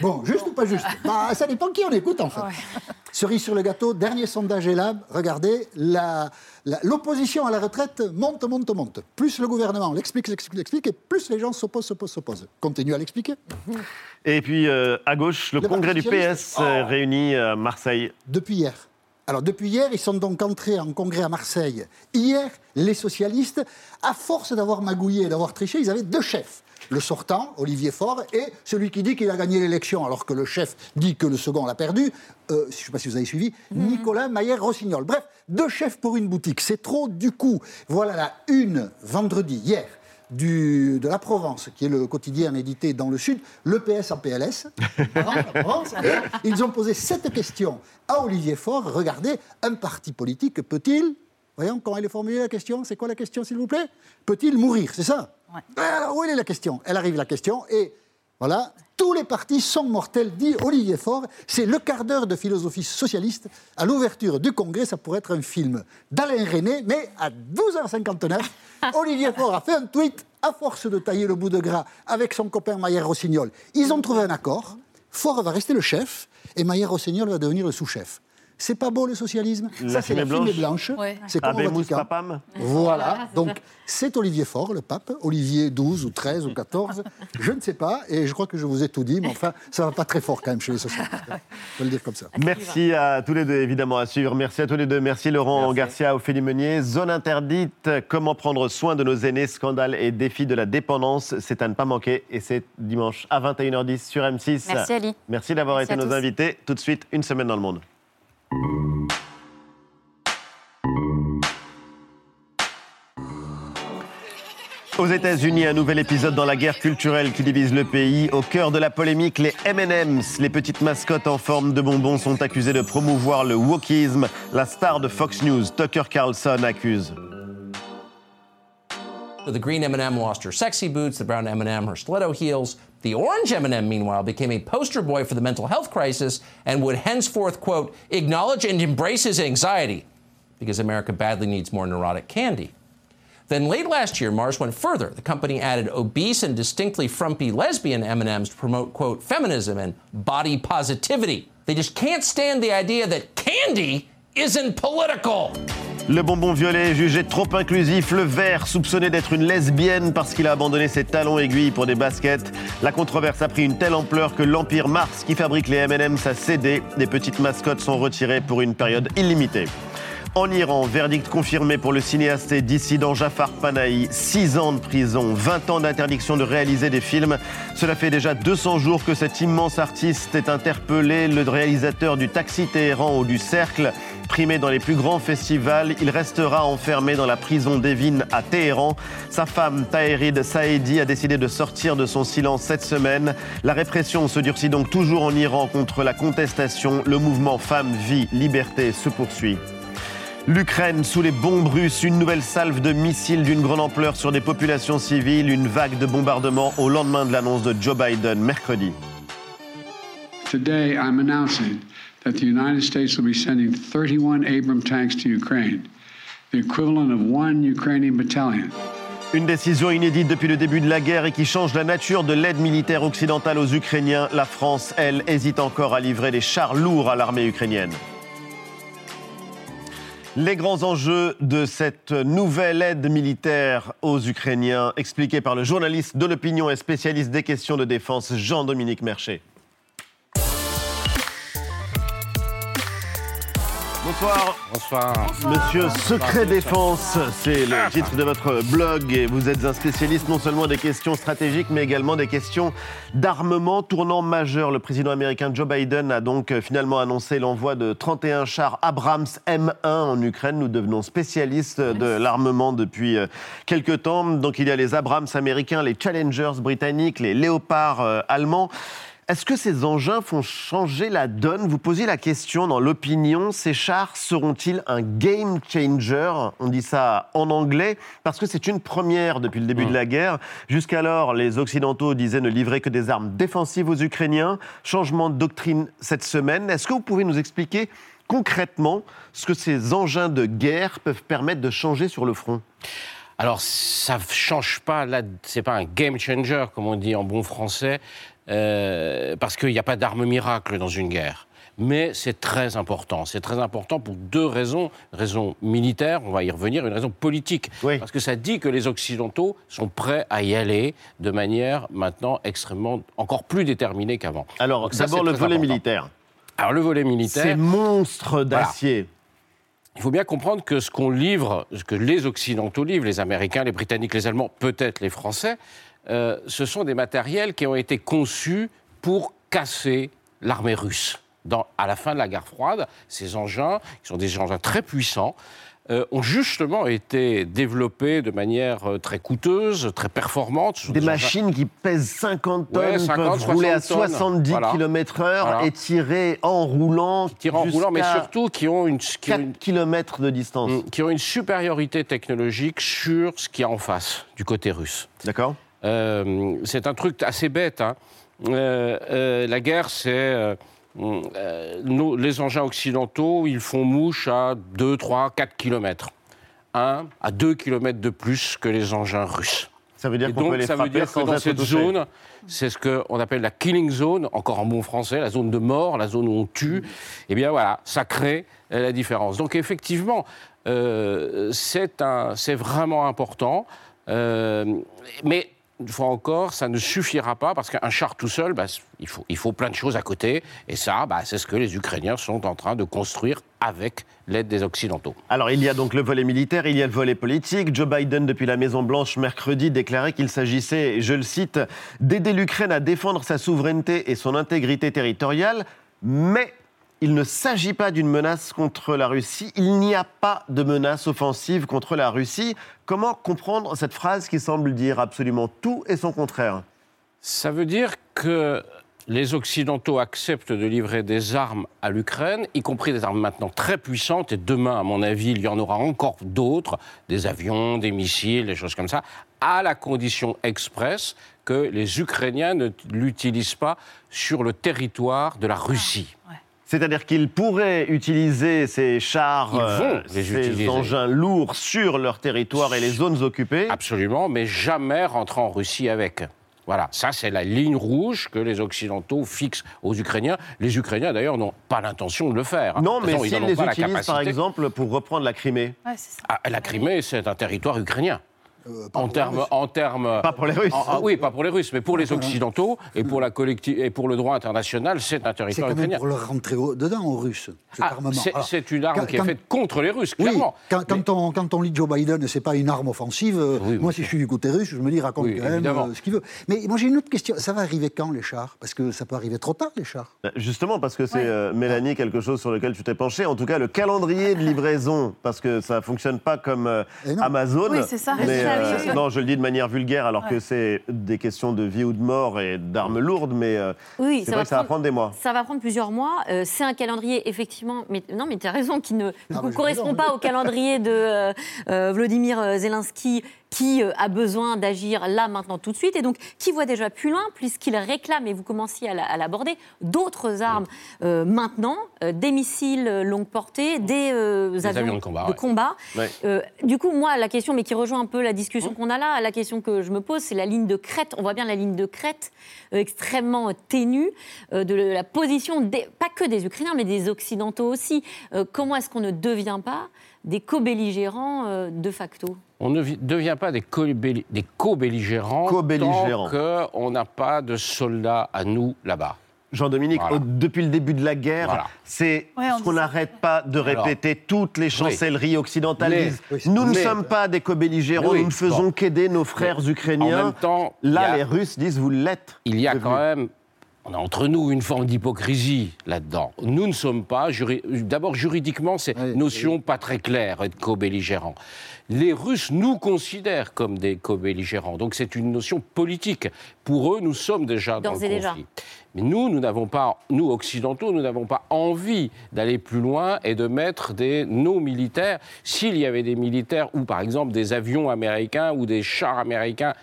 Bon, juste ou pas juste? Bah, Ça dépend qui on écoute en fait. Cerise sur le gâteau, dernier sondage Elab, regardez, l'opposition à la retraite monte, monte, monte. Plus le gouvernement l'explique, l'explique, l'explique, et plus les gens s'opposent, s'opposent, s'opposent. Continue à l'expliquer. Et puis euh, à gauche, le, congrès du PS euh, oh. réuni à Marseille. Depuis hier. Alors depuis hier, ils sont donc entrés en congrès à Marseille. Hier, les socialistes, à force d'avoir magouillé et d'avoir triché, ils avaient deux chefs. Le sortant, Olivier Faure, et celui qui dit qu'il a gagné l'élection alors que le chef dit que le second l'a perdu, euh, je ne sais pas si vous avez suivi, mhm. Nicolas Maillère-Rossignol. Bref, deux chefs pour une boutique, c'est trop du coup. Voilà la une, vendredi, hier, du, de la Provence, qui est le quotidien édité dans le Sud, le PS en PLS. ils ont posé cette question à Olivier Faure. Regardez, un parti politique peut-il, voyons comment elle est formulée la question, c'est quoi la question s'il vous plaît? Peut-il mourir? C'est ça? Alors où est la question? Elle arrive la question et voilà, tous les partis sont mortels, dit Olivier Faure. C'est le quart d'heure de philosophie socialiste. À l'ouverture du congrès, ça pourrait être un film d'Alain René, mais à 12h59, Olivier Faure a fait un tweet à force de tailler le bout de gras avec son copain Maillard Rossignol. Ils ont trouvé un accord. Faure va rester le chef et Maillard Rossignol va devenir le sous-chef. C'est pas beau le socialisme Ça, c'est la fumée blanche. C'est comme au Vatican. Voilà. Donc, c'est Olivier Faure, le pape. Olivier 12 ou 13 ou 14. Je ne sais pas. Et je crois que je vous ai tout dit. Mais enfin, ça va pas très fort quand même chez les socialistes. On peut le dire comme ça. Merci à tous les deux, évidemment, à suivre. Merci à tous les deux. Merci Laurent Garcia, Ophélie Meunier. Zone interdite, comment prendre soin de nos aînés, scandale et défi de la dépendance. C'est à ne pas manquer. Et c'est dimanche à 21h10 sur M6. Merci Ali. Merci d'avoir été nos invités. Tout de suite, une semaine dans le monde. Aux États-Unis, un nouvel épisode dans la guerre culturelle qui divise le pays. Au cœur de la polémique, les M&M's, les petites mascottes en forme de bonbons, sont accusées de promouvoir le wokisme. La star de Fox News, Tucker Carlson, accuse. The green M&M lost her sexy boots, the brown M&M her stiletto heels. The orange M&M, meanwhile, became a poster boy for the mental health crisis and would henceforth, quote, acknowledge and embrace his anxiety. because America badly needs more neurotic candy. Then late last year, Mars went further. The company added obese and distinctly frumpy lesbian M&Ms to promote, quote, feminism and body positivity. They just can't stand the idea that candy isn't political. Le bonbon violet jugé trop inclusif, le vert soupçonné d'être une lesbienne parce qu'il a abandonné ses talons aiguilles pour des baskets. La controverse a pris une telle ampleur que l'Empire Mars qui fabrique les M&M's a cédé. Les petites mascottes sont retirées pour une période illimitée. En Iran, verdict confirmé pour le cinéaste et dissident Jafar Panahi. 6 ans de prison, 20 ans d'interdiction de réaliser des films. Cela fait déjà 200 jours que cet immense artiste est interpellé. Le réalisateur du Taxi Téhéran ou du Cercle, primé dans les plus grands festivals, il restera enfermé dans la prison d'Evin à Téhéran. Sa femme, Taherid Saedi, a décidé de sortir de son silence cette semaine. La répression se durcit donc toujours en Iran contre la contestation. Le mouvement Femmes, Vie, Liberté se poursuit. L'Ukraine sous les bombes russes, une nouvelle salve de missiles d'une grande ampleur sur des populations civiles, une vague de bombardements au lendemain de l'annonce de Joe Biden mercredi. That the United States will be sending 31 Abram tanks to Ukraine, the equivalent of one Ukrainian battalion. Une décision inédite depuis le début de la guerre et qui change la nature de l'aide militaire occidentale aux Ukrainiens. La France, elle, hésite encore à livrer des chars lourds à l'armée ukrainienne. Les grands enjeux de cette nouvelle aide militaire aux Ukrainiens, expliqués par le journaliste de l'opinion et spécialiste des questions de défense Jean-Dominique Merchet. Bonsoir. Bonsoir. Monsieur Secret Défense, c'est le titre de votre blog et vous êtes un spécialiste non seulement des questions stratégiques mais également des questions d'armement. Tournant majeur, le président américain Joe Biden a donc finalement annoncé l'envoi de 31 chars Abrams M1 en Ukraine. Nous devenons spécialistes de l'armement depuis euh, quelques temps. Donc il y a les Abrams américains, les Challengers britanniques, les Léopards euh, allemands. Est-ce que ces engins font changer la donne? Vous posez la question dans l'opinion, ces chars seront-ils un game changer? On dit ça en anglais parce que c'est une première depuis le début de la guerre. Jusqu'alors, les Occidentaux disaient ne livrer que des armes défensives aux Ukrainiens. Changement de doctrine cette semaine. Est-ce que vous pouvez nous expliquer concrètement ce que ces engins de guerre peuvent permettre de changer sur le front? Alors, ça ne change pas, là, c'est pas un game changer, comme on dit en bon français, euh, parce qu'il n'y a pas d'arme miracle dans une guerre. Mais c'est très important. C'est très important pour deux raisons. Une raison militaire, on va y revenir, une raison politique. Parce que ça dit que les Occidentaux sont prêts à y aller de manière maintenant extrêmement, encore plus déterminée qu'avant. Alors, d'abord le volet important. militaire. Alors, le volet militaire. Ces monstres d'acier. Il faut bien comprendre que ce qu'on livre, ce que les Occidentaux livrent, les Américains, les Britanniques, les Allemands, peut-être les Français, euh, ce sont des matériels qui ont été conçus pour casser l'armée russe. Dans, à la fin de la guerre froide, ces engins, qui sont des engins très puissants, euh, ont justement été développés de manière euh, très coûteuse, très performante. Des engins- machines qui pèsent 50 tonnes, Ouais, 50, peuvent rouler à 60 tonnes. 70 Voilà. km/h Voilà. et tirer en roulant. tirent en roulant, mais surtout qui ont une, qui ont 4 une- km de distance. Mm, qui ont une supériorité technologique sur ce qu'il y a en face, du côté russe. D'accord. Euh, c'est un truc assez bête. hein. Euh, euh, la guerre, c'est. nos- les engins occidentaux, ils font mouche à 2, 3, 4 km. 1 à 2 km de plus que les engins russes. Ça veut dire qu'on peut les ça veut dire que dans cette touché. zone, c'est ce qu'on appelle la killing zone, encore en bon français, la zone de mort, la zone où on tue. Eh bien voilà, ça crée la différence. Donc effectivement, euh, c'est un- c'est vraiment important. Euh, mais une fois encore, ça ne suffira pas parce qu'un char tout seul, bah, il, faut, plein de choses à côté. Et ça, bah, c'est ce que les Ukrainiens sont en train de construire avec l'aide des Occidentaux. Alors, il y a donc le volet militaire, il y a le volet politique. Joe Biden, depuis la Maison-Blanche, mercredi, déclarait qu'il s'agissait, je le cite, d'aider l'Ukraine à défendre sa souveraineté et son intégrité territoriale, mais il ne s'agit pas d'une menace contre la Russie. Il n'y a pas de menace offensive contre la Russie. Comment comprendre cette phrase qui semble dire absolument tout et son contraire? Ça veut dire que les Occidentaux acceptent de livrer des armes à l'Ukraine, y compris des armes maintenant très puissantes, et demain, à mon avis, il y en aura encore d'autres, des avions, des missiles, des choses comme ça, à la condition expresse que les Ukrainiens ne l'utilisent pas sur le territoire de la Russie. C'est-à-dire qu'ils pourraient utiliser ces chars, Ils vont euh, les ces utiliser. engins lourds sur leur territoire et les zones occupées. Absolument, mais jamais rentrer en Russie avec. Voilà, ça c'est la ligne rouge que les Occidentaux fixent aux Ukrainiens. Les Ukrainiens d'ailleurs n'ont pas l'intention de le faire. Non, mais s'ils ont les utilisent, par exemple, pour reprendre la Crimée. Ah, la Crimée, c'est un territoire ukrainien. Euh, en termes, en termes, Pas pour les Russes. en- en- oui, pas pour les Russes, mais pour les Occidentaux et pour la et pour le droit international, c'est un C'est territoire quand même ukrainien. pour leur rentrer au- dedans aux Russes, Ah, c'est- une arme quand- qui est quand- faite contre les Russes, Oui, clairement. quand, quand on, quand on lit Joe Biden, c'est pas une arme offensive. euh, moi, si je suis du côté russe, je me dis, raconte Oui, quand même euh, ce qu'il veut. Mais moi, j'ai une autre question. Ça va arriver quand, les chars? Parce que ça peut arriver trop tard, les chars. Bah, Justement, parce que c'est, euh, Mélanie, quelque chose sur lequel tu t'es penché. En tout cas, le calendrier de livraison, parce que ça ne fonctionne pas comme euh. Amazon. Oui, c'est ça. Mais, euh, Oui. non, je le dis de manière vulgaire, alors que c'est des questions de vie ou de mort et d'armes lourdes, mais euh, Oui, c'est vrai que ça va prendre des mois. Ça va prendre plusieurs mois. Euh, c'est un calendrier, effectivement. Mais, non, mais tu as raison, qui ne Ah, correspond pas au calendrier de euh, euh, Vladimir Zelensky, qui euh, a besoin d'agir là, maintenant, tout de suite. Et donc, qui voit déjà plus loin, puisqu'il réclame, et vous commenciez à la- à l'aborder, d'autres armes euh, maintenant, euh, des missiles longue portée, des, euh, Des avions de combat, ouais. Du coup, moi, la question, mais qui rejoint un peu la discussion qu'on a là, la question que je me pose, c'est la ligne de crête. On voit bien la ligne de crête extrêmement ténue de la position, des- pas que des Ukrainiens, mais des Occidentaux aussi. Comment est-ce qu'on ne devient pas des co-belligérants euh, de facto On ne vi- devient pas des co-belli- des co-belligérants tant qu'on n'a pas de soldats à nous là-bas. Jean-Dominique, Voilà. depuis le début de la guerre, Voilà. c'est Ouais, ce qu'on n'arrête pas de Alors, répéter. Toutes les chancelleries occidentales Mais- disent Oui, Nous ne mais- sommes pas des co-belligérants, Oui, nous ne faisons bon. qu'aider nos frères Mais ukrainiens. En même temps, Là, a- les Russes disent Vous l'êtes. Il y a quand même, on a entre nous une forme d'hypocrisie là-dedans. Nous ne sommes pas, juri- d'abord juridiquement, c'est une notion pas très claire, être co-belligérant. Les Russes nous considèrent comme des co-belligérants, donc c'est une notion politique. Pour eux, nous sommes déjà dans le déjà. conflit. Mais nous, nous n'avons pas, nous occidentaux, nous n'avons pas envie d'aller plus loin et de mettre des, nos militaires. S'il y avait des militaires ou par exemple des avions américains ou des chars américains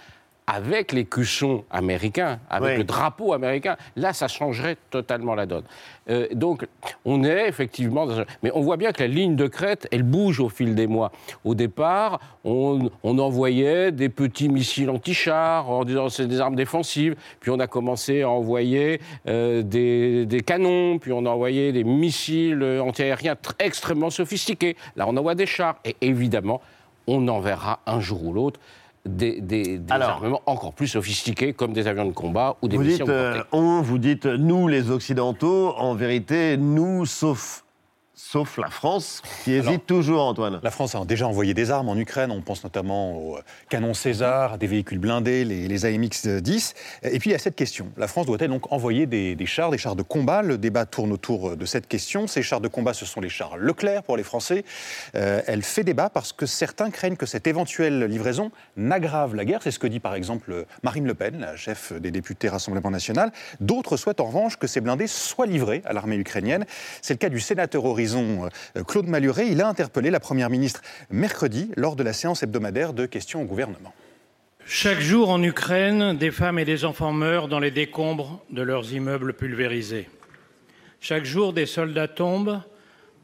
avec les cuissons américains, avec Oui. le drapeau américain, là, ça changerait totalement la donne. Euh, donc, on est effectivement... Dans un- Mais on voit bien que la ligne de crête, elle bouge au fil des mois. Au départ, on, on envoyait des petits missiles anti-chars en disant c'est des armes défensives. Puis on a commencé à envoyer euh, des, des canons, puis on a envoyé des missiles antiaériens tr- extrêmement sophistiqués. Là, on envoie des chars. Et évidemment, on enverra un jour ou l'autre des, des- des armements encore plus sophistiqués, comme des avions de combat ou des Vous missiles dites portée. euh, on, vous dites nous les Occidentaux. En vérité, nous, sauf, sauf la France, qui hésite Alors, toujours, Antoine. La France a déjà envoyé des armes en Ukraine. On pense notamment aux canons César, des véhicules blindés, les, les AMX-10. Et puis il y a cette question. La France doit-elle donc envoyer des, des chars, des chars de combat? Le débat tourne autour de cette question. Ces chars de combat, ce sont les chars Leclerc pour les Français. Euh, elle fait débat parce que certains craignent que cette éventuelle livraison n'aggrave la guerre. C'est ce que dit par exemple Marine Le Pen, la chef des députés Rassemblement National. D'autres souhaitent en revanche que ces blindés soient livrés à l'armée ukrainienne. C'est le cas du sénateur Horizon euh, Claude Maluret. Il a interpellé la Première ministre mercredi lors de la séance hebdomadaire de questions au gouvernement. Chaque jour en Ukraine, des femmes et des enfants meurent dans les décombres de leurs immeubles pulvérisés. Chaque jour, des soldats tombent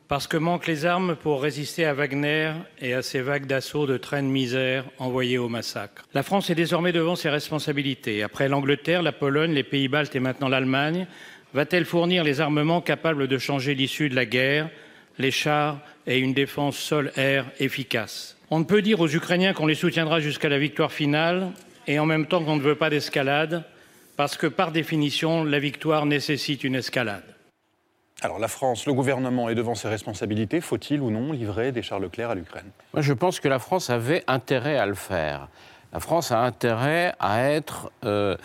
parce que manquent les armes pour résister à Wagner et à ces vagues d'assaut de trains de misère envoyés au massacre. La France est désormais devant ses responsabilités. Après l'Angleterre, la Pologne, les pays baltes et maintenant l'Allemagne, va-t-elle fournir les armements capables de changer l'issue de la guerre, les chars et une défense sol-air efficace? On ne peut dire aux Ukrainiens qu'on les soutiendra jusqu'à la victoire finale et en même temps qu'on ne veut pas d'escalade, parce que par définition, la victoire nécessite une escalade. Alors la France, le gouvernement est devant ses responsabilités. Faut-il ou non livrer des chars Leclerc à l'Ukraine? Moi, je pense que la France avait intérêt à le faire. La France a intérêt à être euh,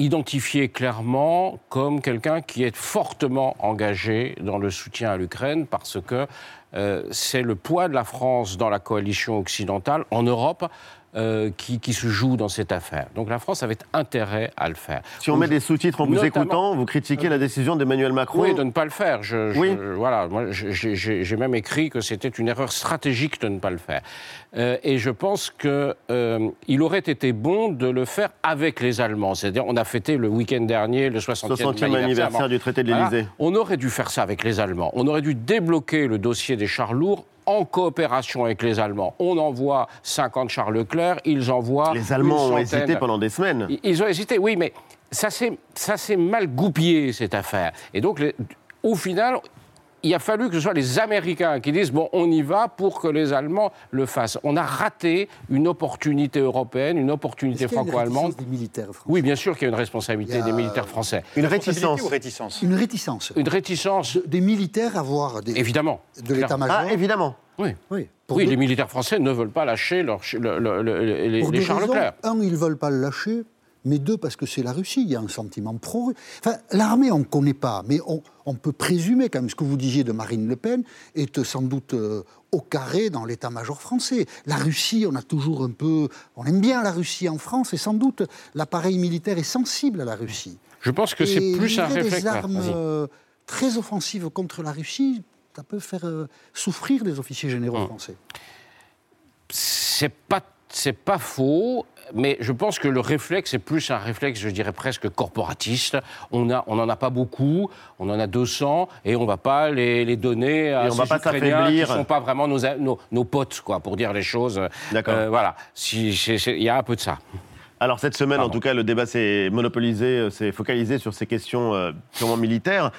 identifiée clairement comme quelqu'un qui est fortement engagé dans le soutien à l'Ukraine parce que euh, c'est le poids de la France dans la coalition occidentale en Europe euh, qui, qui se joue dans cette affaire. Donc la France avait intérêt à le faire. Si on met des sous-titres en vous écoutant, vous critiquez la décision d'Emmanuel Macron. Oui, de ne pas le faire. Je, je- Oui. voilà, moi, j'ai- même écrit que c'était une erreur stratégique de ne pas le faire. Euh, et je pense qu'il aurait été bon de le faire avec les Allemands. C'est-à-dire, on a fêté le week-end dernier le 60e, 60e anniversaire du traité de l'Élysée. On aurait dû faire ça avec les Allemands. On aurait dû débloquer le dossier des chars lourds en coopération avec les Allemands. On envoie 50 chars Leclerc, ils envoient. Les Allemands ont hésité pendant des semaines. Ils- ont hésité, oui, mais ça s'est ça s'est mal goupillé, cette affaire. Et donc, les- au final, il a fallu que ce soit les Américains qui disent bon, on y va pour que les Allemands le fassent. On a raté une opportunité européenne, une opportunité franco-allemande. des militaires français Oui, bien sûr qu'il y a une responsabilité a- des militaires français. Une ou réticence Une réticence. Une réticence. Des militaires à voir des, Évidemment. de l'état-major. Ah, évidemment. Oui. Oui, pour Oui, deux- les militaires français ne veulent pas lâcher leur, le- le- le- les, Pour les deux raisons. Leclerc. Un, ils ne veulent pas le lâcher, mais deux, parce que c'est la Russie, il y a un sentiment pro Enfin, l'armée, on ne connaît pas, mais on, on peut présumer, quand même, ce que vous disiez de Marine Le Pen est sans doute euh, au carré dans l'état-major français. La Russie, on a toujours un peu... On aime bien la Russie en France, et sans doute l'appareil militaire est sensible à la Russie. Je pense que c'est plus un réflexe. des armes euh, très offensives contre la Russie, ça peut faire euh, souffrir des officiers généraux français. C'est pas, c'est pas faux, mais je pense que le réflexe est plus un réflexe, je dirais presque corporatiste. On a, on a pas beaucoup, on en a 200, et on va pas les, les donner à Et on va pas qui s'affaiblir. sont pas vraiment nos, nos, nos potes, quoi, pour dire les choses. D'accord. Euh, voilà, Si- il y a un peu de ça. Alors cette semaine, en tout cas, le débat s'est monopolisé, euh, s'est focalisé sur ces questions euh, purement militaires.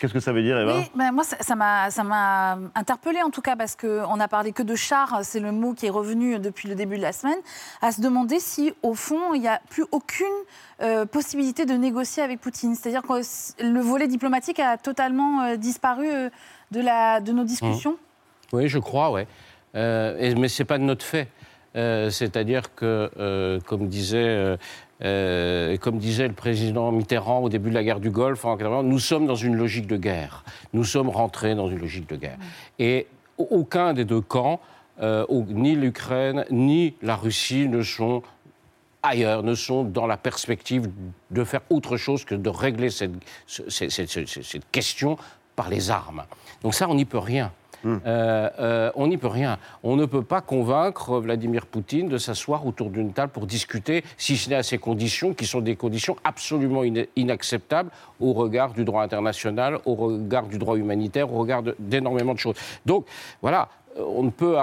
Qu'est-ce que ça veut dire, Eva Oui, ben moi, ça m'a ça m'a interpellée en tout cas, parce qu'on n'a parlé que de chars, c'est le mot qui est revenu depuis le début de la semaine, à se demander si, au fond, il n'y a plus aucune euh, possibilité de négocier avec Poutine. C'est-à-dire que le volet diplomatique a totalement euh, disparu euh, de, la, de nos discussions. Oui, je crois, ouais. Euh, et- mais c'est pas de notre fait. Euh, C'est-à-dire que, euh, comme disait, euh, euh, comme disait le président Mitterrand au début de la guerre du Golfe, en 80, nous sommes dans une logique de guerre. Nous sommes rentrés dans une logique de guerre. Et aucun des deux camps, euh, ni l'Ukraine ni la Russie, ne sont ailleurs, ne sont dans la perspective de faire autre chose que de régler cette, ce- cette- cette- cette- cette question par les armes. Donc ça, on n'y peut rien. Euh, euh, on n'y peut rien. On ne peut pas convaincre Vladimir Poutine de s'asseoir autour d'une table pour discuter, si ce n'est à ces conditions, qui sont des conditions absolument ina- inacceptables au regard du droit international, au regard du droit humanitaire, au regard de- d'énormément de choses. Donc, voilà, euh, on ne peut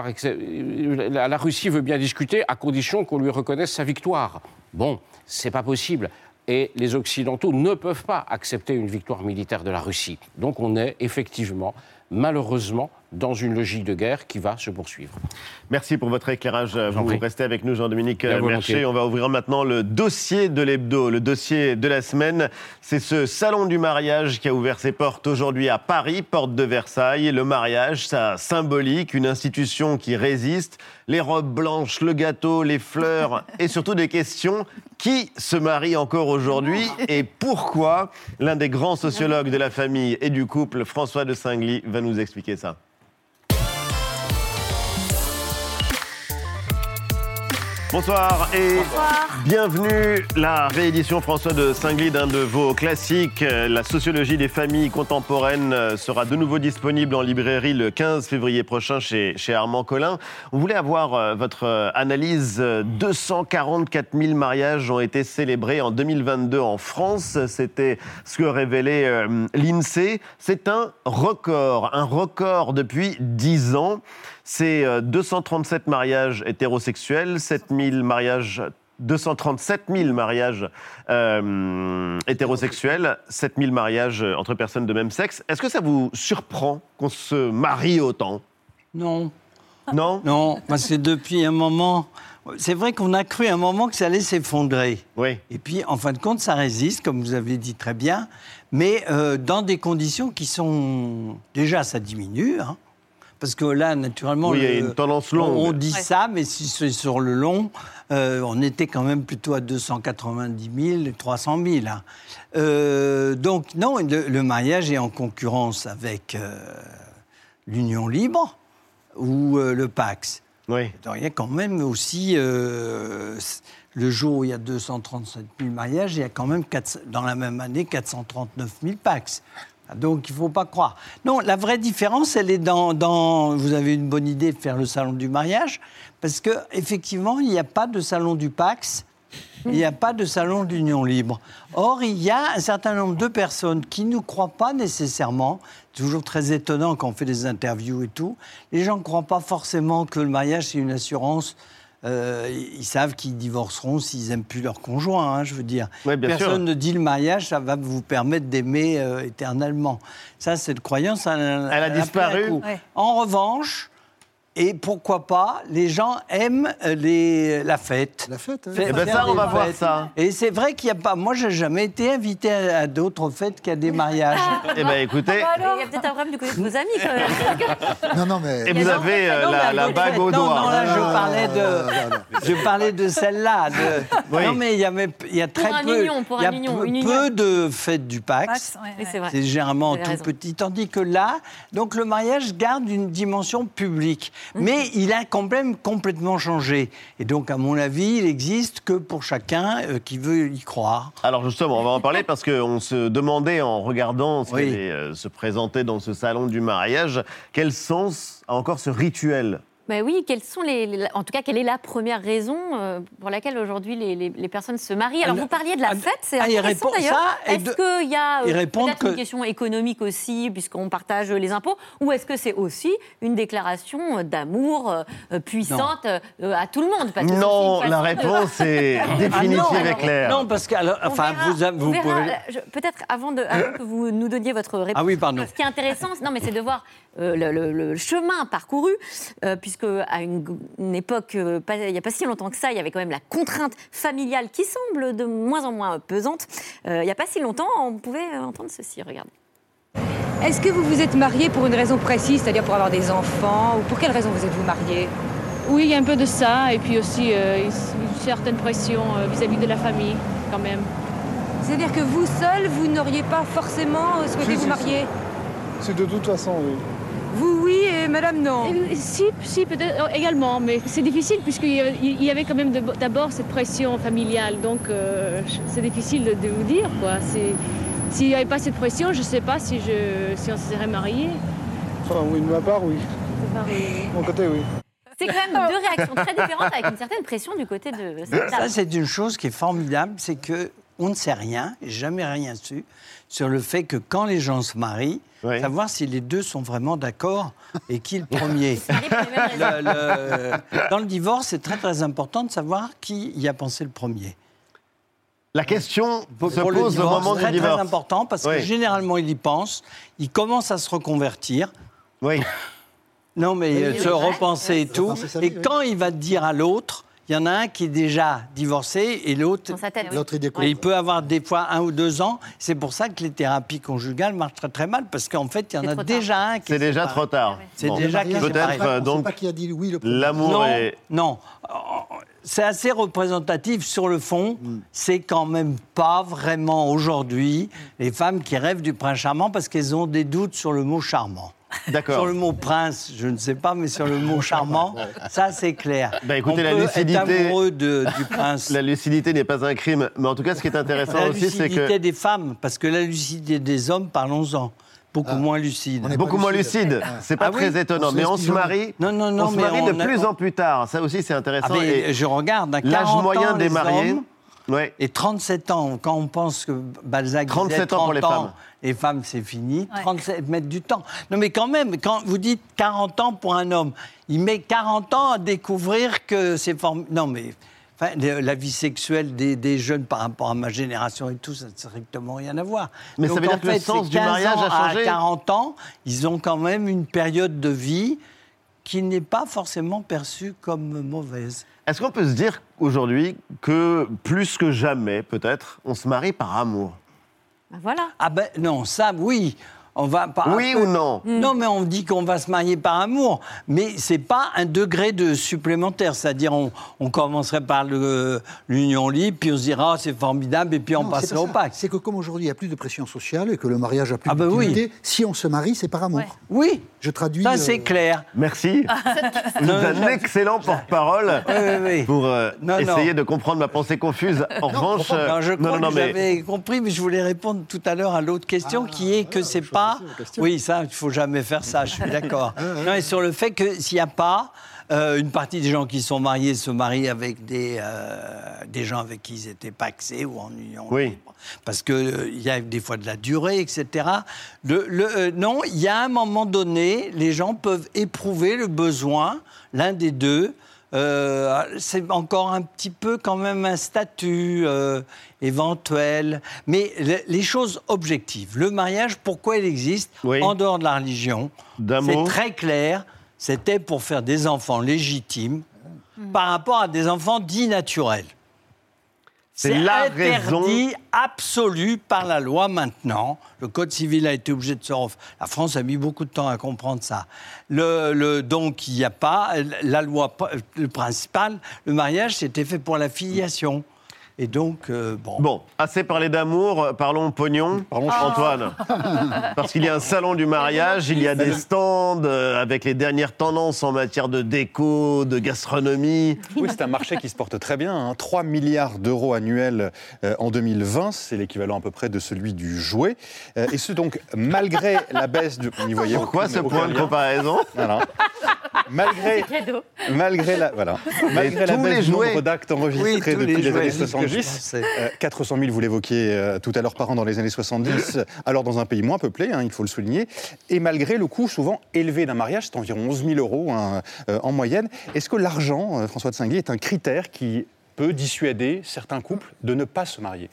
la Russie veut bien discuter à condition qu'on lui reconnaisse sa victoire. Bon, c'est pas possible. Et les Occidentaux ne peuvent pas accepter une victoire militaire de la Russie. Donc on est effectivement, malheureusement, dans une logique de guerre qui va se poursuivre. Merci pour votre éclairage. Vous prie. restez avec nous, Jean-Dominique. Merchet. On va ouvrir maintenant le dossier de l'hebdo, le dossier de la semaine. C'est ce salon du mariage qui a ouvert ses portes aujourd'hui à Paris, porte de Versailles. Le mariage, ça symbolique, une institution qui résiste. Les robes blanches, le gâteau, les fleurs et surtout des questions. Qui se marie encore aujourd'hui et pourquoi? L'un des grands sociologues de la famille et du couple, François de Singly, va nous expliquer ça. Bonsoir et bienvenue. La réédition François de Singly d'un de vos classiques, La sociologie des familles contemporaines, euh, sera de nouveau disponible en librairie le 15 février prochain chez, chez Armand Collin. On voulait avoir euh, votre euh, analyse. Euh, 244 000 mariages ont été célébrés en 2022 en France. C'était ce que révélait l'INSEE. C'est un record, un record depuis 10 ans. C'est euh, 237 mariages hétérosexuels, 7000 mariages 237 000 mariages euh, hétérosexuels, 7 000 mariages euh, entre personnes de même sexe. Est-ce que ça vous surprend qu'on se marie autant? Non. Non? Non, parce que depuis un moment, c'est vrai qu'on a cru un moment que ça allait s'effondrer. Oui. Et puis, en fin de compte, ça résiste, comme vous avez dit très bien, mais euh, dans des conditions qui sont... Déjà, ça diminue, hein, parce que là, naturellement... Oui, il y a le- une tendance longue. On, on dit Ouais. ça, mais si c'est sur le long, euh, on était quand même plutôt à 290 000, 300 000. hein. Euh, donc, non, le, le mariage est en concurrence avec euh, l'union libre ou euh, le Pax. Oui. Donc, il y a quand même aussi, euh, le jour où il y a 237 000 mariages, il y a quand même, dans la même année, 439 000 Pax. Donc, il ne faut pas croire. Non, la vraie différence, elle est dans, dans- Vous avez une bonne idée de faire le salon du mariage, parce qu'effectivement, il n'y a pas de salon du Pax. Il n'y a pas de salon d'union libre. Or, il y a un certain nombre de personnes qui ne croient pas nécessairement, toujours très étonnant quand on fait des interviews et tout, les gens ne croient pas forcément que le mariage, c'est une assurance. Euh, ils savent qu'ils divorceront s'ils n'aiment plus leur conjoint, hein, je veux dire. Ouais, bien Personne sûr. ne dit le mariage, ça va vous permettre d'aimer euh, éternellement. Ça, cette croyance, elle, Elle a disparu. Ouais. En revanche, et pourquoi pas, les gens aiment euh, les, la fête. La fête, hein. Faire- Eh ben ça, on va voir ça. Et c'est vrai qu'il n'y a pas. Moi, j'ai jamais été invité à, à d'autres fêtes qu'à des mariages. Eh ben écoutez, Il y a peut-être un problème du côté de vos amis quand même. Non, non, mais. et vous avez euh, Non, la, bague au non, doigt. Non, là, je Ah, parlais de, je parlais de celle-là. de- Oui. Non, mais il y, avait, il y a très un peu. union, pour il y a un union, peu, une peu de fêtes du Pax. Pax, ouais, Oui, ouais. c'est généralement tout raison. petit. Tandis que là, donc le mariage garde une dimension publique. Mhm. Mais il a quand même complètement changé. Et donc, à mon avis, il existe que pour chacun euh, qui veut y croire. Alors justement, on va en parler parce qu'on se demandait en regardant ce qui allait euh, se présenter dans ce salon du mariage, quel sens a encore ce rituel? Ben oui, quelles sont les, les- en tout cas, quelle est la première raison euh, pour laquelle aujourd'hui les, les- les personnes se marient? Alors vous parliez de la fête, c'est ah, il intéressant répond- d'ailleurs. Est-ce qu'il y a euh, peut-être une que- question économique aussi, puisqu'on partage les impôts, ou est-ce que c'est aussi une déclaration d'amour euh, puissante euh, à tout le monde? Parce que c'est Non, la réponse est définitive Ah non, et claire. Non, parce que, alors, enfin, verra- vous, pouvez. Peut-être avant, de, avant que vous nous donniez votre réponse. Ah oui, pardon. Ce qui est intéressant, non, mais c'est de voir euh, le, le- le chemin parcouru, euh, puisque à une, une époque, euh, pas- il n'y a pas si longtemps que ça, il y avait quand même la contrainte familiale qui semble de moins en moins pesante. Euh, il n'y a pas si longtemps, on pouvait euh, entendre ceci. Regardez. Est-ce que vous vous êtes marié pour une raison précise, c'est-à-dire pour avoir des enfants, ou pour quelle raison vous êtes-vous marié? Oui, il y a un peu de ça, et puis aussi euh, une certaine pression euh, vis-à-vis de la famille, quand même. C'est-à-dire que vous seul, vous n'auriez pas forcément euh, souhaité Si, vous si, marier? C'est de toute façon, oui. Vous oui et madame non Si, si peut-être euh, également, mais c'est difficile puisqu'il y avait- il y avait quand même d'abord cette pression familiale, donc euh, c'est difficile de, de vous dire, quoi. S'il n'y avait pas cette pression, je ne sais pas si, je, si on se serait mariés. Enfin, oui, de ma part, oui. De mon côté, oui. C'est quand même deux réactions très différentes avec une certaine pression du côté de cette Ça, c'est une chose qui est formidable, c'est que on ne sait rien, jamais rien su, sur le fait que quand les gens se marient, savoir si les deux sont vraiment d'accord et qui est le premier. Le- le- dans le divorce, c'est très très important de savoir qui y a pensé le premier. La question Pour- se pose au divorce, moment très, du divorce. très important parce Oui. que généralement il y pense, il commence à se reconvertir. Oui. Non, mais Oui, euh, oui, se oui. repenser et tout. Et quand il va dire à l'autre, il y en a un qui est déjà divorcé et l'autre. L'autre, il découvre. Et il peut avoir des fois un ou deux ans. C'est pour ça que les thérapies conjugales marchent très très mal parce qu'en fait, il y en a déjà un qui C'est est déjà séparé. trop tard. C'est Bon. déjà est Peut-être euh, donc pas qui a dit oui le l'amour non, est. non. C'est assez représentatif sur le fond. C'est quand même pas vraiment aujourd'hui les femmes qui rêvent du prince charmant parce qu'elles ont des doutes sur le mot charmant. D'accord. Sur le mot prince, je ne sais pas, mais sur le mot charmant, ça c'est clair. Bah écoutez, On la peut lucidité. être amoureux de- du prince. La lucidité n'est pas un crime. Mais en tout cas, ce qui est intéressant La aussi, c'est lucidité que. des femmes, parce que la lucidité des hommes, parlons-en, beaucoup moins lucide. Beaucoup moins lucide. C'est pas Ah très oui étonnant. Mais on se marie. Non, non, non, on se marie de on a- plus en plus tard. Ça aussi, c'est intéressant. Ah, mais Et je regarde, L'âge 40 moyen des mariés. hommes, Et 37 ans, quand on pense que Balzac 37 disait ans pour 30 les ans, femmes. les femmes, c'est fini, Ouais. 37 mètres du temps. Non, mais quand même, quand vous dites 40 ans pour un homme, il met 40 ans à découvrir que c'est formidable. Non, mais enfin, la vie sexuelle des, des jeunes par rapport à ma génération et tout, ça n'a strictement rien à voir. Mais ça veut dire que le sens du 15 mariage ans a changé À 40 ans, ils ont quand même une période de vie qui n'est pas forcément perçue comme mauvaise. Est-ce qu'on peut se dire aujourd'hui que plus que jamais, peut-être, on se marie par amour? Ben voilà. Ah ben non, ça oui. On va par Oui ou non? Non, mais on dit qu'on va se marier par amour. Mais c'est pas un degré de supplémentaire. C'est-à-dire, on, on commencerait par l'union libre, puis on se dira, Ah, c'est formidable, et puis on passerait pas au pacte. C'est que comme aujourd'hui, il n'y a plus de pression sociale et que le mariage a plus Ah bah oui. si on se marie, c'est par amour. Oui. Je traduis. Ça, euh, c'est clair. Merci. Vous Non, êtes un excellent porte-parole Oui, oui, oui. pour euh, Non, non. essayer de comprendre ma pensée confuse. En revanche, Non, je crois non, que mais j'avais compris, mais je voulais répondre tout à l'heure à l'autre question Ah, qui est que c'est pas. Oui, ça, il faut jamais faire ça, je suis d'accord. non, et sur le fait que s'il n'y a pas. euh, une partie des gens qui sont mariés se marient avec des, euh, des gens avec qui ils étaient paxés ou en union Oui. Parce qu'il y a des fois de la durée, etc. Le, le, euh, non, il y a un moment donné, les gens peuvent éprouver le besoin, l'un des deux, euh, c'est encore un petit peu quand même un statut euh, éventuel, mais le- les choses objectives. Le mariage, pourquoi il existe Oui. en dehors de la religion? C'est très clair. C'était pour faire des enfants légitimes par rapport à des enfants dits naturels. C'est la interdit raison. absolu par la loi maintenant. Le Code civil a été obligé de se ref... La France a mis beaucoup de temps à comprendre ça. Le, le- donc, il n'y a pas... La loi le principal, le mariage, c'était fait pour la filiation. Et donc, euh, bon... Bon, assez parlé d'amour, parlons pognon. Antoine. Parce qu'il y a un salon du mariage, il y a des stands euh, avec les dernières tendances en matière de déco, de gastronomie. Oui, c'est un marché qui se porte très bien. hein. 3 milliards d'euros annuels euh, en 2020, c'est l'équivalent à peu près de celui du jouet. Euh, et ce donc malgré la baisse du... N'y voyez Pourquoi aucun- ce aucun point de comparaison Voilà. Malgré, malgré la, voilà. malgré la baisse du nombre d'actes Oui, enregistrés tous depuis les les, années c'est ce que je 70, pensais. euh, 400 000, vous l'évoquiez euh, tout à l'heure par an dans les années 70, alors dans un pays moins peuplé, hein, il faut le souligner, et malgré le coût souvent élevé d'un mariage, c'est environ 11 000 euros hein, euh, en moyenne, est-ce que l'argent, euh, François de Singuier, est un critère qui peut dissuader certains couples de ne pas se marier?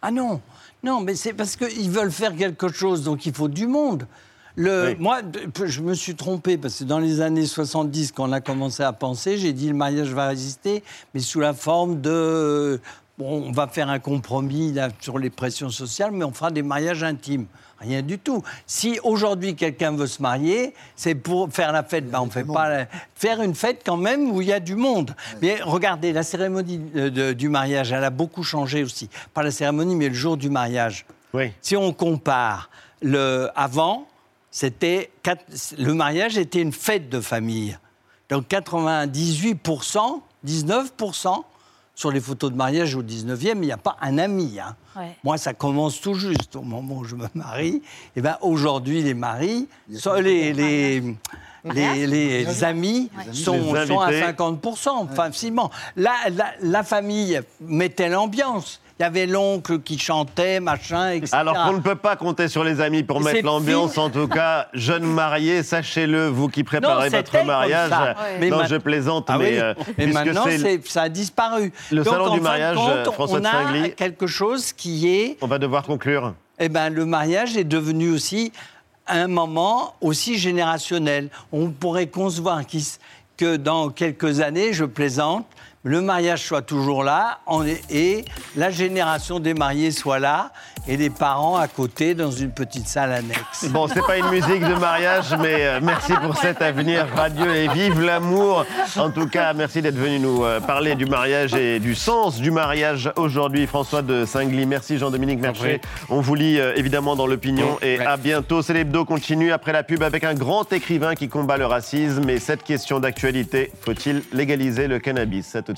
Ah non, non, mais c'est parce qu'ils veulent faire quelque chose, donc il faut du monde. Le, Oui. Moi, je me suis trompé, parce que dans les années 70, quand on a commencé à penser, j'ai dit le mariage va résister, mais sous la forme de... Bon, on va faire un compromis là, sur les pressions sociales, mais on fera des mariages intimes. Rien du tout. Si aujourd'hui quelqu'un veut se marier, c'est pour faire la fête. Ben, on fait pas la- faire une fête quand même où il y a du monde. Mais regardez, la cérémonie de- du mariage, elle a beaucoup changé aussi. Pas la cérémonie, mais le jour du mariage. Oui. Si on compare le avant, c'était le mariage était une fête de famille. Donc 98%, 19% sur les photos de mariage au 19e, il n'y a pas un ami. hein. Ouais. Moi, ça commence tout juste au moment où je me marie. Et ben aujourd'hui, les maris, les, les, les, les amis sont, sont à invités. 50%, facilement. La, la, la famille mettait l'ambiance. Il y avait l'oncle qui chantait, machin, etc. Alors qu'on ne peut pas compter sur les amis pour mettre l'ambiance, en tout cas, jeunes mariés, sachez-le, vous qui préparez Non, votre mariage. Non, ma- je plaisante, Ah mais, oui. euh, Mais puisque maintenant, c'est- c'est- ça a disparu. Le Donc, salon du mariage, compte, François on de Singly. quelque chose qui est... On va devoir conclure. Eh ben, le mariage est devenu aussi un moment aussi générationnel. On pourrait concevoir que dans quelques années, je plaisante, le mariage soit toujours là et la génération des mariés soit là et les parents à côté dans une petite salle annexe. Bon, c'est pas une musique de mariage, mais euh, merci pour cet avenir radieux et vive l'amour. En tout cas, merci d'être venu nous euh, parler du mariage et du sens du mariage aujourd'hui. François de Singly, merci Jean-Dominique Merchet. On vous lit euh, évidemment dans l'opinion et à bientôt. C'est l'hebdo continue après la pub avec un grand écrivain qui combat le racisme. Et cette question d'actualité, faut-il légaliser le cannabis? Tout